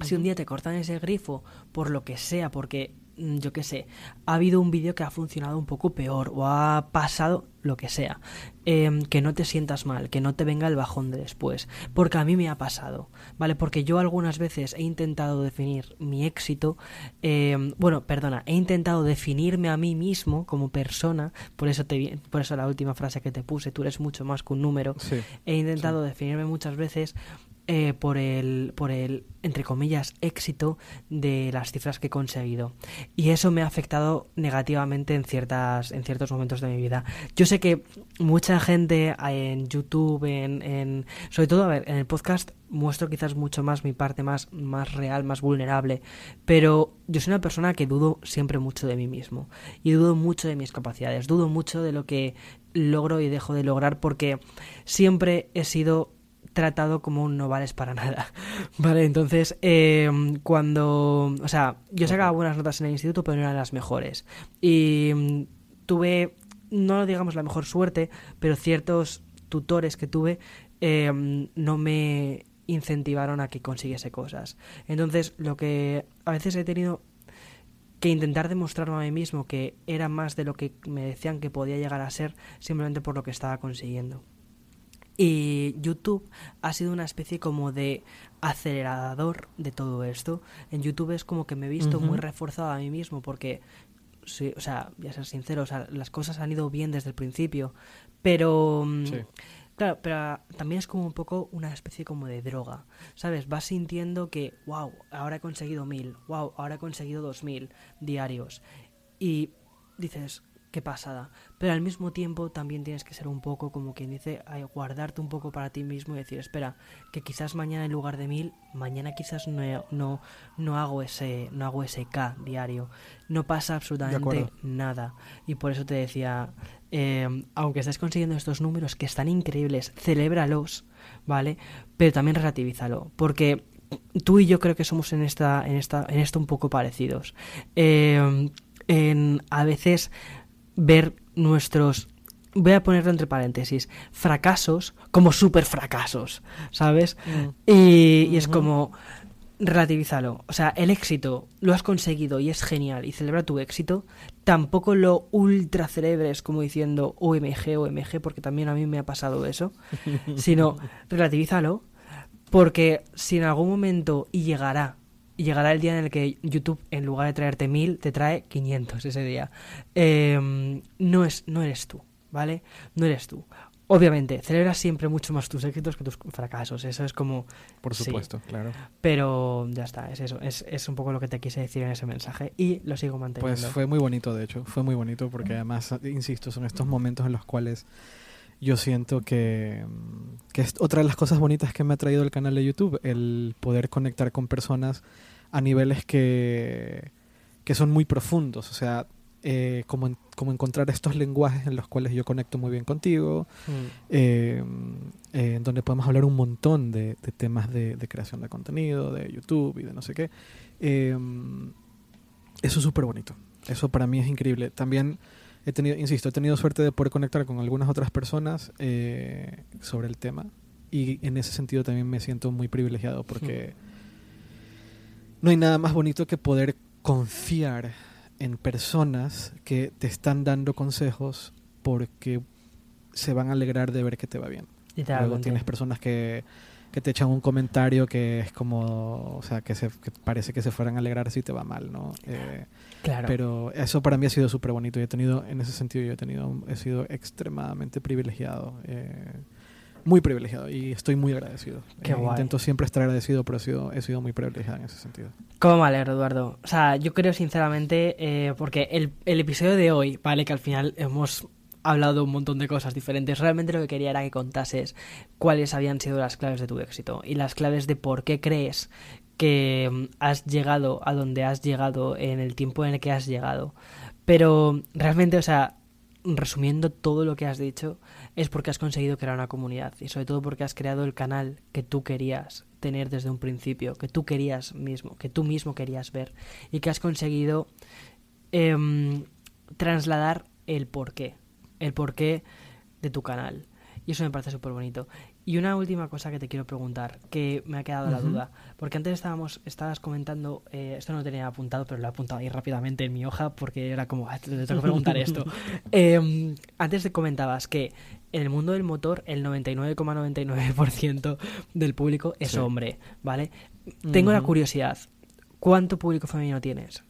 Si un día te cortan ese grifo por lo que sea, porque mm, yo qué sé, ha habido un vídeo que ha funcionado un poco peor o ha pasado lo que sea, em, que no te sientas mal, que no te venga el bajón de después, porque a mí me ha pasado, ¿vale? Porque yo algunas veces he intentado definir mi éxito, em, bueno, perdona, he intentado definirme a mí mismo como persona, por eso, te, por eso la última frase que te puse, tú eres mucho más que un número, he intentado definirme muchas veces eh, por, el, por el, entre comillas, éxito de las cifras que he conseguido. Y eso me ha afectado negativamente en, ciertas, en ciertos momentos de mi vida. Yo sé que mucha gente en YouTube, en, en sobre todo, a ver, en el podcast muestro quizás mucho más mi parte más, más real, más vulnerable, pero yo soy una persona que dudo siempre mucho de mí mismo y dudo mucho de mis capacidades, dudo mucho de lo que logro y dejo de lograr porque siempre he sido tratado como un no vales para nada. [LAUGHS] Vale, entonces, eh, cuando. O sea, yo sacaba buenas notas en el instituto, pero no eran las mejores. Y mm, tuve, no digamos la mejor suerte, pero ciertos tutores que tuve eh, no me incentivaron a que consiguiese cosas. Entonces, lo que a veces he tenido que intentar demostrarme a mí mismo que era más de lo que me decían que podía llegar a ser simplemente por lo que estaba consiguiendo. Y YouTube ha sido una especie como de acelerador de todo esto. En YouTube es como que me he visto muy reforzado a mí mismo porque, sí, o sea, voy a ser sincero, o sea, las cosas han ido bien desde el principio, pero... Mm, claro, pero también es como un poco una especie como de droga, ¿sabes? Vas sintiendo que, wow, ahora he conseguido mil, wow, ahora he conseguido dos mil diarios. Y dices, qué pasada. Pero al mismo tiempo también tienes que ser un poco, como quien dice, guardarte un poco para ti mismo y decir, espera, que quizás mañana en lugar de mil, mañana quizás no, no, no hago ese, no hago ese K diario. No pasa absolutamente nada. Y por eso te decía, eh, aunque estés consiguiendo estos números que están increíbles, celébralos, ¿vale? Pero también relativízalo. Porque tú y yo creo que somos en esta, en esta, en esto un poco parecidos. Eh, en, a veces ver nuestros voy a ponerlo entre paréntesis, fracasos como super fracasos, ¿sabes? Mm. Y, es como, relativízalo. O sea, el éxito lo has conseguido y es genial y celebra tu éxito. Tampoco lo ultra celebres como diciendo OMG, OMG, porque también a mí me ha pasado eso. [LAUGHS] sino relativízalo, porque si en algún momento, y llegará, y llegará el día en el que YouTube, en lugar de traerte mil, te trae 500 ese día. Em, no, es, no eres tú, ¿vale? No eres tú. Obviamente, celebras siempre mucho más tus éxitos que tus fracasos. Eso es como. Por supuesto, claro. Pero ya está, es eso. Es, es, un poco lo que te quise decir en ese mensaje. Y lo sigo manteniendo. Pues fue muy bonito, de hecho. Fue muy bonito porque además, insisto, son estos momentos en los cuales yo siento que, que es otra de las cosas bonitas que me ha traído el canal de YouTube, el poder conectar con personas a niveles que, que son muy profundos. O sea, eh, como, encontrar estos lenguajes en los cuales yo conecto muy bien contigo, mm. eh, eh, donde podemos hablar un montón de, temas de, creación de contenido, de YouTube y de no sé qué. eso es súper bonito. Eso para mí es increíble. También he tenido, insisto, he tenido suerte de poder conectar con algunas otras personas sobre el tema. Y en ese sentido también me siento muy privilegiado porque mm. no hay nada más bonito que poder confiar en personas que te están dando consejos porque se van a alegrar de ver que te va bien. Luego tienes personas que, que, te echan un comentario que es como, o sea, que, se, parece que se fueran a alegrar si te va mal, ¿no? Eh, claro. Pero eso para mí ha sido súper bonito. Yo he tenido, en ese sentido, yo he tenido, he sido extremadamente privilegiado. Eh, muy privilegiado y estoy muy agradecido. Qué eh, Intento siempre estar agradecido, pero he sido, he sido muy privilegiado en ese sentido. ¿Cómo me alegro, Eduardo? O sea, yo creo sinceramente, porque el, el episodio de hoy, vale, que al final hemos hablado un montón de cosas diferentes. Realmente lo que quería era que contases cuáles habían sido las claves de tu éxito y las claves de por qué crees que mm, has llegado a donde has llegado en el tiempo en el que has llegado. Pero realmente, o sea, resumiendo todo lo que has dicho, es porque has conseguido crear una comunidad y sobre todo porque has creado el canal que tú querías tener desde un principio, que tú querías mismo, que tú mismo querías ver y que has conseguido em, trasladar el porqué, el porqué de tu canal. Y eso me parece súper bonito. Y una última cosa que te quiero preguntar, que me ha quedado la duda, porque antes estábamos, estabas comentando, eh, esto no lo tenía apuntado, pero lo he apuntado ahí rápidamente en mi hoja porque era como, te, tengo que preguntar esto. [LAUGHS] Em, antes te comentabas que en el mundo del motor el 99,99% del público es hombre, ¿vale? Tengo la curiosidad, ¿cuánto público femenino tienes?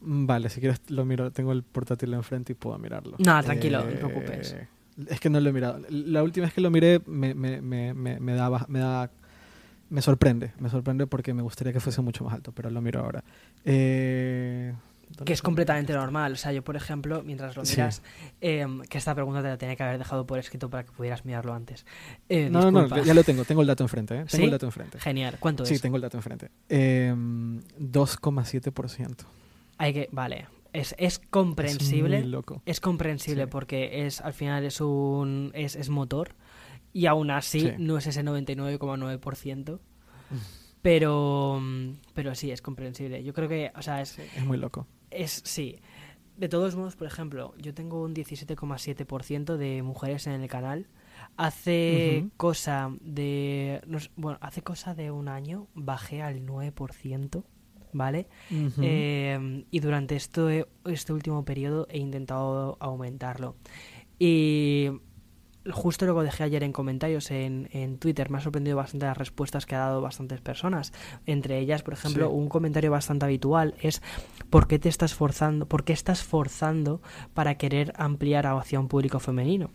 Vale, si quieres lo miro, tengo el portátil enfrente y puedo mirarlo. No, tranquilo, no te preocupes. Eh, es que no lo he mirado. La última vez que lo miré me, me, me, me, me da, me da me sorprende, me sorprende porque me gustaría que fuese mucho más alto, pero lo miro ahora. Eh, que es completamente normal. O sea, yo, por ejemplo, mientras lo miras, em, que esta pregunta te la tenía que haber dejado por escrito para que pudieras mirarlo antes. Eh, no, no, no, ya lo tengo, tengo el dato enfrente. ¿eh? Tengo el dato enfrente. Genial. ¿Cuánto es? Sí, tengo el dato enfrente. Eh, 2,7%. Hay que, vale, es, es comprensible. Es, loco. es comprensible porque es al final es un es, es motor y aún así no es ese 99,9%. Pero pero sí es comprensible. Yo creo que, o sea, es es muy loco. Es sí. De todos modos, por ejemplo, yo tengo un 17,7% de mujeres en el canal. Hace cosa de bueno, hace cosa de un año bajé al 9%. ¿Vale? Em, y durante este, este último periodo he intentado aumentarlo. Y justo lo que dejé ayer en comentarios en, en, Twitter, me ha sorprendido bastante las respuestas que ha dado bastantes personas. Entre ellas, por ejemplo, un comentario bastante habitual es ¿por qué te estás forzando, por qué estás forzando para querer ampliar hacia un público femenino?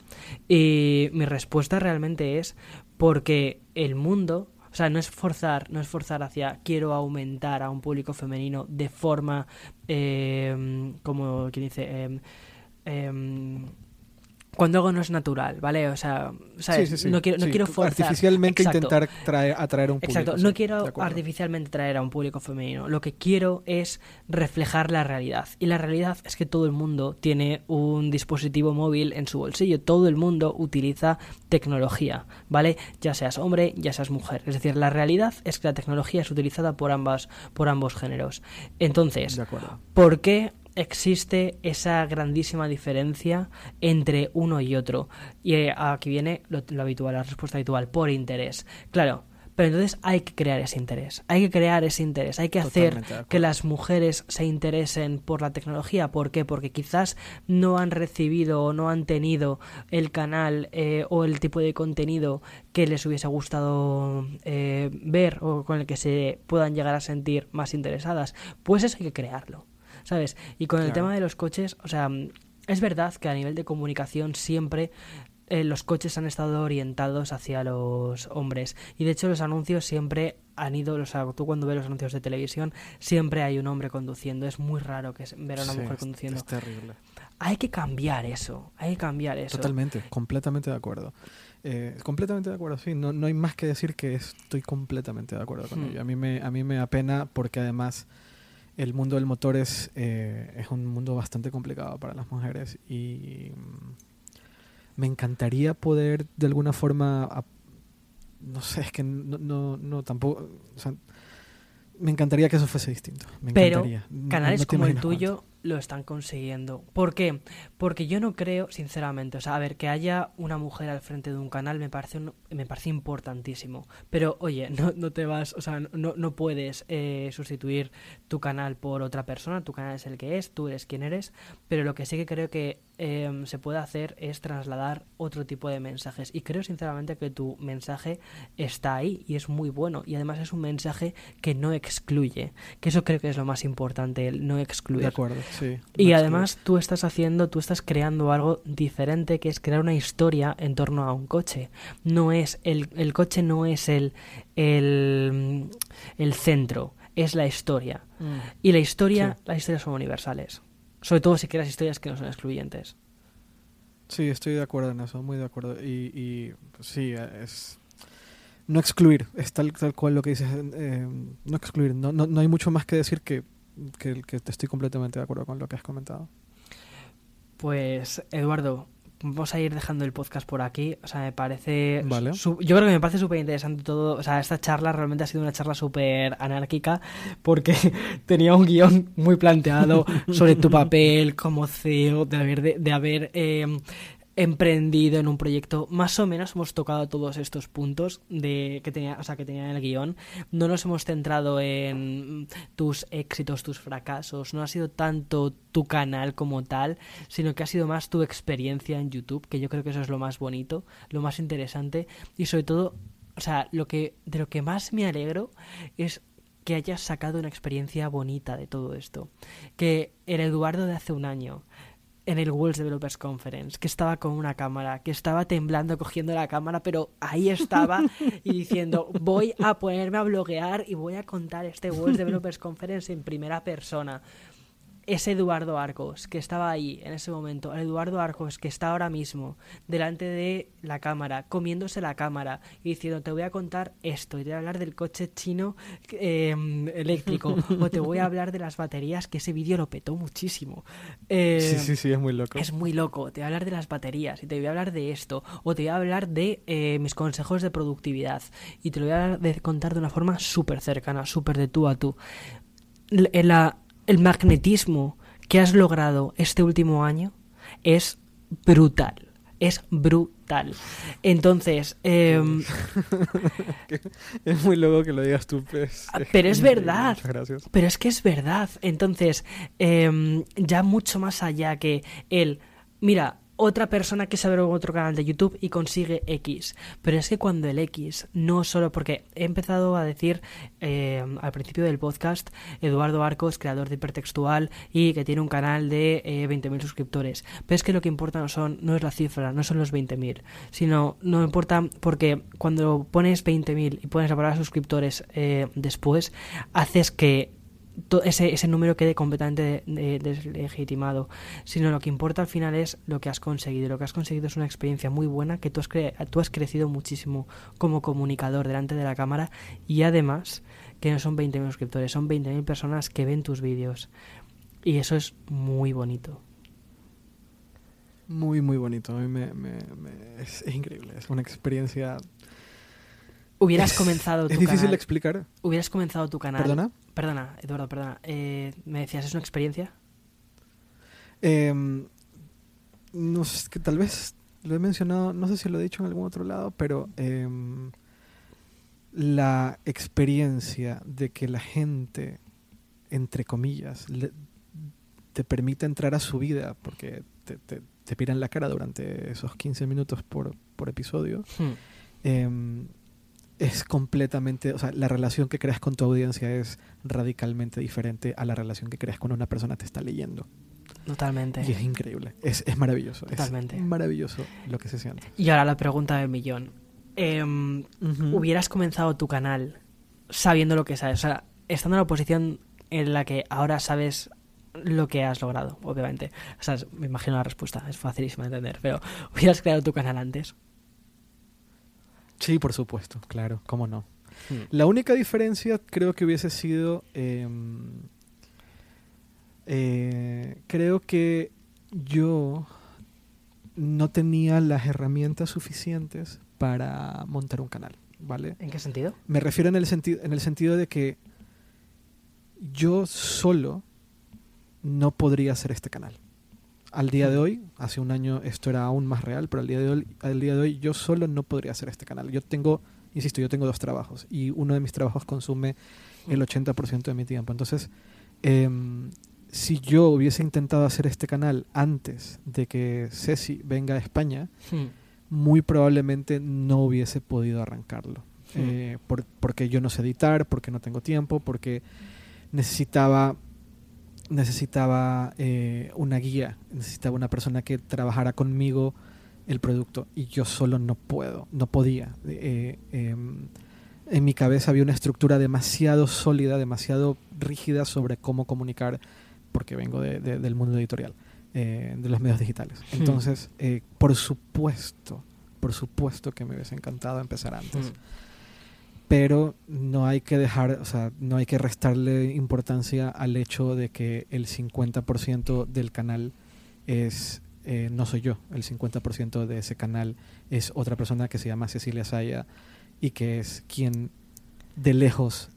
Y mi respuesta realmente es porque el mundo o sea, no es forzar, no es forzar hacia quiero aumentar a un público femenino de forma, eh, como quien dice, eh, cuando algo no es natural, ¿vale? O sea, no quiero, no quiero forzar. Artificialmente intentar traer, atraer a un público. Exacto, no quiero artificialmente traer a un público femenino. Lo que quiero es reflejar la realidad. Y la realidad es que todo el mundo tiene un dispositivo móvil en su bolsillo. Todo el mundo utiliza tecnología, ¿vale? Ya seas hombre, ya seas mujer. Es decir, la realidad es que la tecnología es utilizada por ambas, por ambos géneros. Entonces, ¿por qué existe esa grandísima diferencia entre uno y otro. Y eh, aquí viene lo, habitual, la respuesta habitual, por interés. Claro, Pero entonces hay que crear ese interés, hay que crear ese interés, hay que hacer que las mujeres se interesen por la tecnología. ¿Por qué? Porque quizás no han recibido o no han tenido el canal eh, o el tipo de contenido que les hubiese gustado eh, ver o con el que se puedan llegar a sentir más interesadas. Pues eso hay que crearlo, ¿sabes? Y con el tema de los coches, o sea, es verdad que a nivel de comunicación siempre eh, los coches han estado orientados hacia los hombres. Y de hecho los anuncios siempre han ido, o sea, tú cuando ves los anuncios de televisión, siempre hay un hombre conduciendo. Es muy raro que ver a una mujer conduciendo. Es terrible. Hay que cambiar eso, hay que cambiar eso. Totalmente, completamente de acuerdo. Eh, completamente de acuerdo, sí. No, no hay más que decir que estoy completamente de acuerdo con hmm. ello. A mí, me, a mí me apena porque además el mundo del motor es, eh, es un mundo bastante complicado para las mujeres y me encantaría poder de alguna forma, no sé, es que no, no, no tampoco, me encantaría que eso fuese distinto. Me Pero canales como el tuyo lo están consiguiendo. ¿Por qué? Porque yo no creo, sinceramente, o sea, a ver, que haya una mujer al frente de un canal me parece, me parece importantísimo. Pero, oye, no, no te vas, o sea, no, no puedes eh, sustituir tu canal por otra persona, tu canal es el que es, tú eres quien eres, pero lo que sí que creo que em, se puede hacer es trasladar otro tipo de mensajes. Y creo, sinceramente, que tu mensaje está ahí y es muy bueno. Y además es un mensaje que no excluye, que eso creo que es lo más importante, el no excluir. De acuerdo y además tú estás haciendo, tú estás creando algo diferente que es crear una historia en torno a un coche. No es, el, el coche no es el, el, el centro, es la historia. Mm. Y la historia, las historias son universales. Sobre todo si creas historias que no son excluyentes. Sí, estoy de acuerdo en eso, muy de acuerdo. Y, y sí, es no excluir, es tal, tal cual lo que dices, eh, no excluir, no, no, no, hay mucho más que decir que que, que estoy completamente de acuerdo con lo que has comentado. Pues, Eduardo, vamos a ir dejando el podcast por aquí. O sea, me parece. yo creo que me parece súper interesante todo. O sea, esta charla realmente ha sido una charla súper anárquica porque [LAUGHS] tenía un guion muy planteado sobre tu [LAUGHS] papel como CEO, de haber, de, haber eh, emprendido en un proyecto. Más o menos hemos tocado todos estos puntos de que tenía, o sea, que tenía en el guion. No nos hemos centrado en tus éxitos, tus fracasos. No ha sido tanto tu canal como tal, sino que ha sido más tu experiencia en YouTube, que yo creo que eso es lo más bonito, lo más interesante y sobre todo, o sea, lo que de lo que más me alegro es que hayas sacado una experiencia bonita de todo esto. Que el Eduardo de hace un año en el World Developers Conference, que estaba con una cámara, que estaba temblando cogiendo la cámara, pero ahí estaba y diciendo, voy a ponerme a bloguear y voy a contar este World Developers Conference en primera persona ese Eduardo Arcos que estaba ahí en ese momento, el Eduardo Arcos que está ahora mismo delante de la cámara, comiéndose la cámara y diciendo te voy a contar esto y te voy a hablar del coche chino em, eléctrico o te voy a hablar de las baterías que ese vídeo lo petó muchísimo. sí, sí, sí, es muy loco. Es muy loco, te voy a hablar de las baterías y te voy a hablar de esto o te voy a hablar de eh, mis consejos de productividad y te lo voy a contar de una forma súper cercana, súper de tú a tú. La, el magnetismo que has logrado este último año es brutal. Es brutal. Entonces. Em, [LAUGHS] es muy loco que lo digas tú, pues. Pero es verdad. Pero es que es verdad. Entonces, em, ya mucho más allá que el. Mira, otra persona que sabe otro canal de YouTube y consigue X. Pero es que cuando el X, no solo porque he empezado a decir eh, al principio del podcast, Eduardo Arcos, creador de hipertextual y que tiene un canal de eh, 20.000 suscriptores. Pero es que lo que importa no, son, no es la cifra, no son los 20.000, sino no importa porque cuando pones 20.000 y pones la palabra suscriptores eh, después, haces que ese, ese número quede completamente deslegitimado, sino lo que importa al final es lo que has conseguido. Lo que has conseguido es una experiencia muy buena, que tú has, tú has crecido muchísimo como comunicador delante de la cámara y además que no son 20.000 suscriptores, son 20.000 personas que ven tus vídeos. Y eso es muy bonito. Muy, muy bonito. A mí me, es increíble. Es una experiencia Hubieras [LAUGHS] comenzado tu Es difícil de explicar. Hubieras comenzado tu canal. ¿Perdona? Perdona, Eduardo, perdona. Eh, ¿Me decías, es una experiencia? Em, no sé, que tal vez lo he mencionado, no sé si lo he dicho en algún otro lado, pero em, la experiencia de que la gente, entre comillas, te permita entrar a su vida, porque te, te, te piran la cara durante esos 15 minutos por, por episodio, hmm. Es completamente, o sea, la relación que creas con tu audiencia es radicalmente diferente a la relación que creas con una persona que te está leyendo. Totalmente. Y es increíble, es, es maravilloso. Totalmente. Es maravilloso lo que se siente. Y ahora la pregunta del millón. Em, ¿Hubieras comenzado tu canal sabiendo lo que sabes? O sea, estando en la posición en la que ahora sabes lo que has logrado, obviamente. O sea, me imagino la respuesta, es facilísima de entender, pero ¿hubieras creado tu canal antes? Sí, por supuesto, claro, cómo no. Hmm. La única diferencia creo que hubiese sido... Em, eh, creo que yo no tenía las herramientas suficientes para montar un canal, ¿vale? ¿En qué sentido? Me refiero en el, sentido en el sentido de que yo solo no podría hacer este canal. Al día de hoy, hace un año esto era aún más real, pero al día de hoy, al día de hoy yo solo no podría hacer este canal. Yo tengo, insisto, yo tengo dos trabajos y uno de mis trabajos consume el 80% de mi tiempo. Entonces, em, si yo hubiese intentado hacer este canal antes de que Ceci venga a España, hmm. muy probablemente no hubiese podido arrancarlo. Hmm. Eh, porque yo no sé editar, porque no tengo tiempo, porque necesitaba necesitaba eh, una guía, necesitaba una persona que trabajara conmigo el producto y yo solo no puedo, no podía. Eh, em, en mi cabeza había una estructura demasiado sólida, demasiado rígida sobre cómo comunicar, porque vengo del mundo editorial, eh, de los medios digitales. Hmm. Entonces, por supuesto, por supuesto que me hubiese encantado empezar antes. Hmm pero no hay que dejar, o sea, no hay que restarle importancia al hecho de que el 50% del canal es eh, no soy yo, el 50% de ese canal es otra persona que se llama Cecilia Saya y que es quien de lejos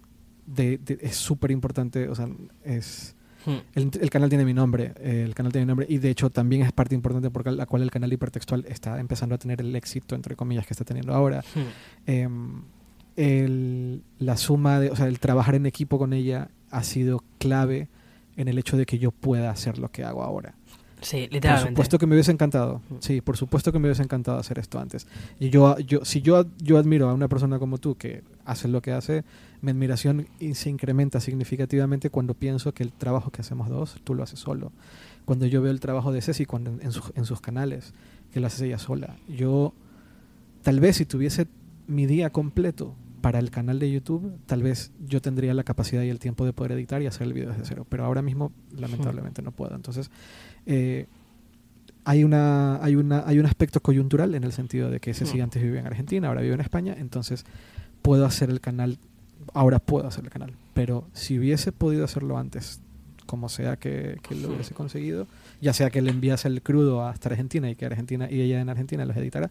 de, es súper importante, o sea, es hmm. el, canal tiene mi nombre, el canal tiene mi nombre y de hecho también es parte importante por la cual el canal hipertextual está empezando a tener el éxito entre comillas que está teniendo ahora. Hmm. Em, el, la suma, de, o sea, el trabajar en equipo con ella ha sido clave en el hecho de que yo pueda hacer lo que hago ahora. Sí, literalmente. Por supuesto que me hubiese encantado. Sí, por supuesto que me hubiese encantado hacer esto antes. Y yo, yo si yo, yo admiro a una persona como tú que hace lo que hace, mi admiración se incrementa significativamente cuando pienso que el trabajo que hacemos dos, tú lo haces solo. Cuando yo veo el trabajo de Ceci cuando en, en sus canales, que lo hace ella sola. Yo, tal vez si tuviese mi día completo para el canal de YouTube, tal vez yo tendría la capacidad y el tiempo de poder editar y hacer el video desde cero, pero ahora mismo lamentablemente no puedo. Entonces, eh, hay, una, hay, una, hay un aspecto coyuntural en el sentido de que ese sí antes vivía en Argentina, ahora vive en España, entonces puedo hacer el canal, ahora puedo hacer el canal, pero si hubiese podido hacerlo antes, como sea que, lo hubiese conseguido, ya sea que le enviase el crudo hasta Argentina y que Argentina y ella en Argentina los editara,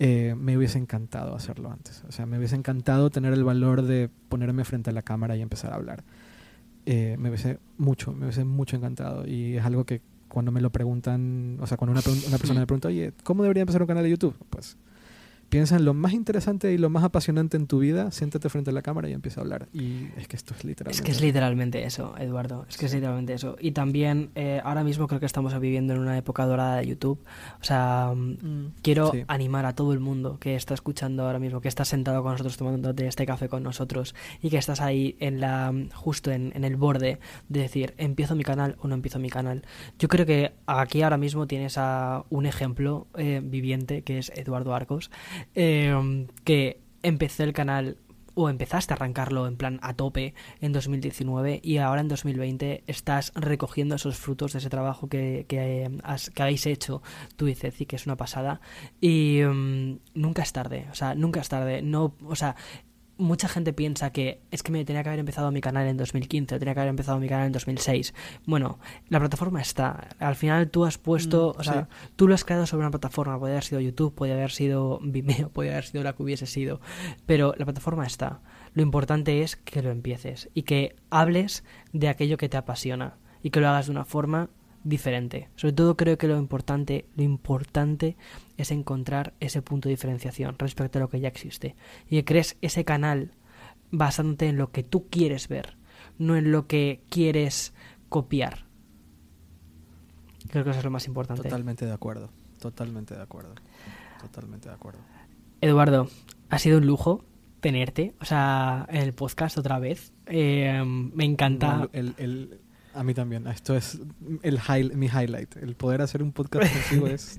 eh, me hubiese encantado hacerlo antes. O sea, me hubiese encantado tener el valor de ponerme frente a la cámara y empezar a hablar. Eh, me hubiese mucho, me hubiese mucho encantado y es algo que cuando me lo preguntan, o sea, cuando una, una persona me pregunta, oye, ¿cómo debería empezar un canal de YouTube? Pues piensa en lo más interesante y lo más apasionante en tu vida, siéntate frente a la cámara y empieza a hablar. Y es que esto es literalmente... Es que es literalmente eso, Eduardo. Es que es literalmente eso. Y también eh, ahora mismo creo que estamos viviendo en una época dorada de YouTube. O sea, mm, mm, quiero animar a todo el mundo que está escuchando ahora mismo, que está sentado con nosotros tomando este café con nosotros y que estás ahí en la justo en, en el borde de decir, ¿empiezo mi canal o no empiezo mi canal? Yo creo que aquí ahora mismo tienes a un ejemplo eh, viviente que es Eduardo Arcos Em, que empecé el canal o empezaste a arrancarlo en plan a tope en 2019 y ahora en 2020 estás recogiendo esos frutos de ese trabajo que, que, que habéis hecho tú y Ceci, que es una pasada. Y em, nunca es tarde, o sea, nunca es tarde. No, o sea, mucha gente piensa que es que me tenía que haber empezado mi canal en 2015 o tenía que haber empezado mi canal en 2006. Bueno, la plataforma está. Al final tú has puesto, mm, o sea, tú lo has creado sobre una plataforma. Puede haber sido YouTube, puede haber sido Vimeo, puede haber sido la que hubiese sido. Pero la plataforma está. Lo importante es que lo empieces y que hables de aquello que te apasiona y que lo hagas de una forma diferente. Sobre todo creo que lo importante, lo importante es encontrar ese punto de diferenciación respecto a lo que ya existe. Y que crees ese canal basándote en lo que tú quieres ver, no en lo que quieres copiar. Creo que eso es lo más importante. Totalmente de acuerdo, totalmente de acuerdo, totalmente de acuerdo. Eduardo, ha sido un lujo tenerte, o sea, en el podcast otra vez. Eh, me encanta. A mí también. Esto es el mi highlight. El poder hacer un podcast [LAUGHS] contigo es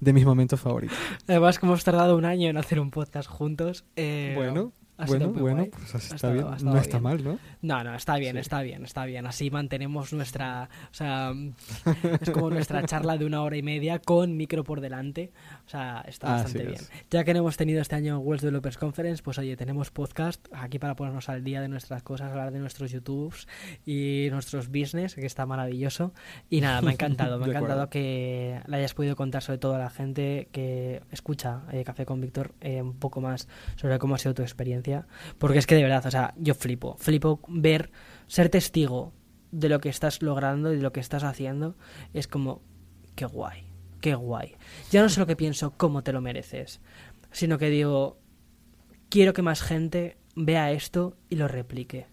de mis momentos favoritos. Además, como hemos tardado un año en hacer un podcast juntos. Eh, bueno, bueno, bueno, pues así está bien. no está mal, ¿no? No, no, está bien, está bien, está bien. Así mantenemos nuestra, o sea, es como nuestra [LAUGHS] charla de una hora y media con micro por delante. O sea, está bastante bien. Ya que no hemos tenido este año World Developers Conference, pues oye, tenemos podcast aquí para ponernos al día de nuestras cosas, hablar de nuestros YouTubes y nuestros business, que está maravilloso. Y nada, me ha encantado, [LAUGHS] me ha encantado que le hayas podido contar sobre todo a la gente que escucha eh, Café con Víctor eh, un poco más sobre cómo ha sido tu experiencia. Porque es que de verdad, o sea, yo flipo, flipo ver, ser testigo de lo que estás logrando y de lo que estás haciendo. Es como, qué guay qué guay. Ya no sé lo que pienso, cómo te lo mereces, sino que digo, quiero que más gente vea esto y lo replique.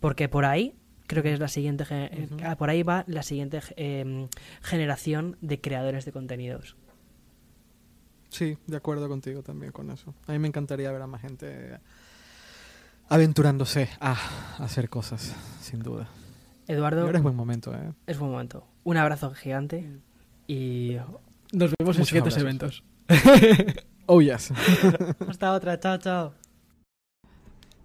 Porque por ahí creo que es la siguiente ah, por ahí va la siguiente em, generación de creadores de contenidos. Sí, de acuerdo contigo también con eso. A mí me encantaría ver a más gente aventurándose a hacer cosas, sin duda. Eduardo. ahora es buen momento, ¿eh? Es buen momento. Un abrazo gigante. Y nos vemos en siguientes eventos. [LAUGHS] oh, yes. [LAUGHS] Hasta otra. Chao, chao.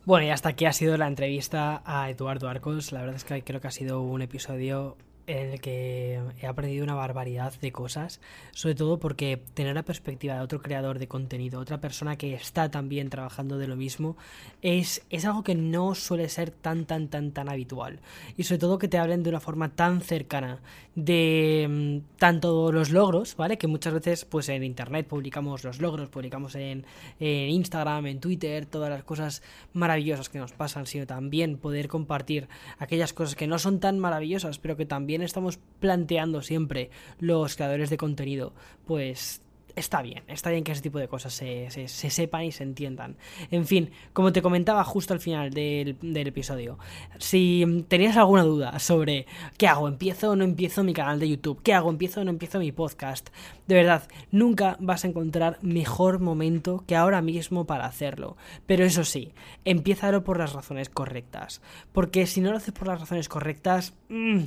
Bueno, y hasta aquí ha sido la entrevista a Eduardo Arcos. La verdad es que creo que ha sido un episodio en el que he aprendido una barbaridad de cosas, sobre todo porque tener la perspectiva de otro creador de contenido, otra persona que está también trabajando de lo mismo, es, es algo que no suele ser tan, tan, tan, tan habitual. Y sobre todo que te hablen de una forma tan cercana de mm, tanto los logros, ¿vale? Que muchas veces pues en internet publicamos los logros, publicamos en, en Instagram, en Twitter, todas las cosas maravillosas que nos pasan, sino también poder compartir aquellas cosas que no son tan maravillosas, pero que también estamos planteando siempre los creadores de contenido, pues está bien, está bien que ese tipo de cosas se, sepan y se entiendan. En fin, como te comentaba justo al final del, episodio, si tenías alguna duda sobre qué hago, empiezo o no empiezo mi canal de YouTube, qué hago, empiezo o no empiezo mi podcast, de verdad, nunca vas a encontrar mejor momento que ahora mismo para hacerlo. Pero eso sí, empiézalo por las razones correctas, porque si no lo haces por las razones correctas, mm,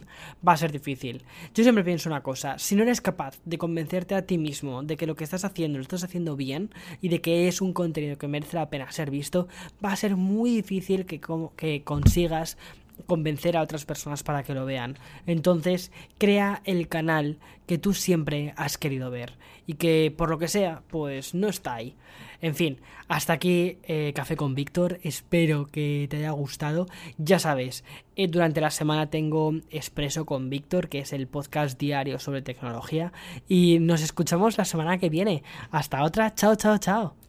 va a ser difícil. Yo siempre pienso una cosa, si no eres capaz de convencerte a ti mismo de que que estás haciendo lo estás haciendo bien y de que es un contenido que merece la pena ser visto, va a ser muy difícil que, que consigas convencer a otras personas para que lo vean. Entonces, crea el canal que tú siempre has querido ver y que por lo que sea, pues no está ahí. En fin, hasta aquí eh, Café con Víctor. Espero que te haya gustado. Ya sabes, eh, durante la semana tengo Expreso con Víctor, que es el podcast diario sobre tecnología. Y nos escuchamos la semana que viene. Hasta otra. Chao, chao, chao.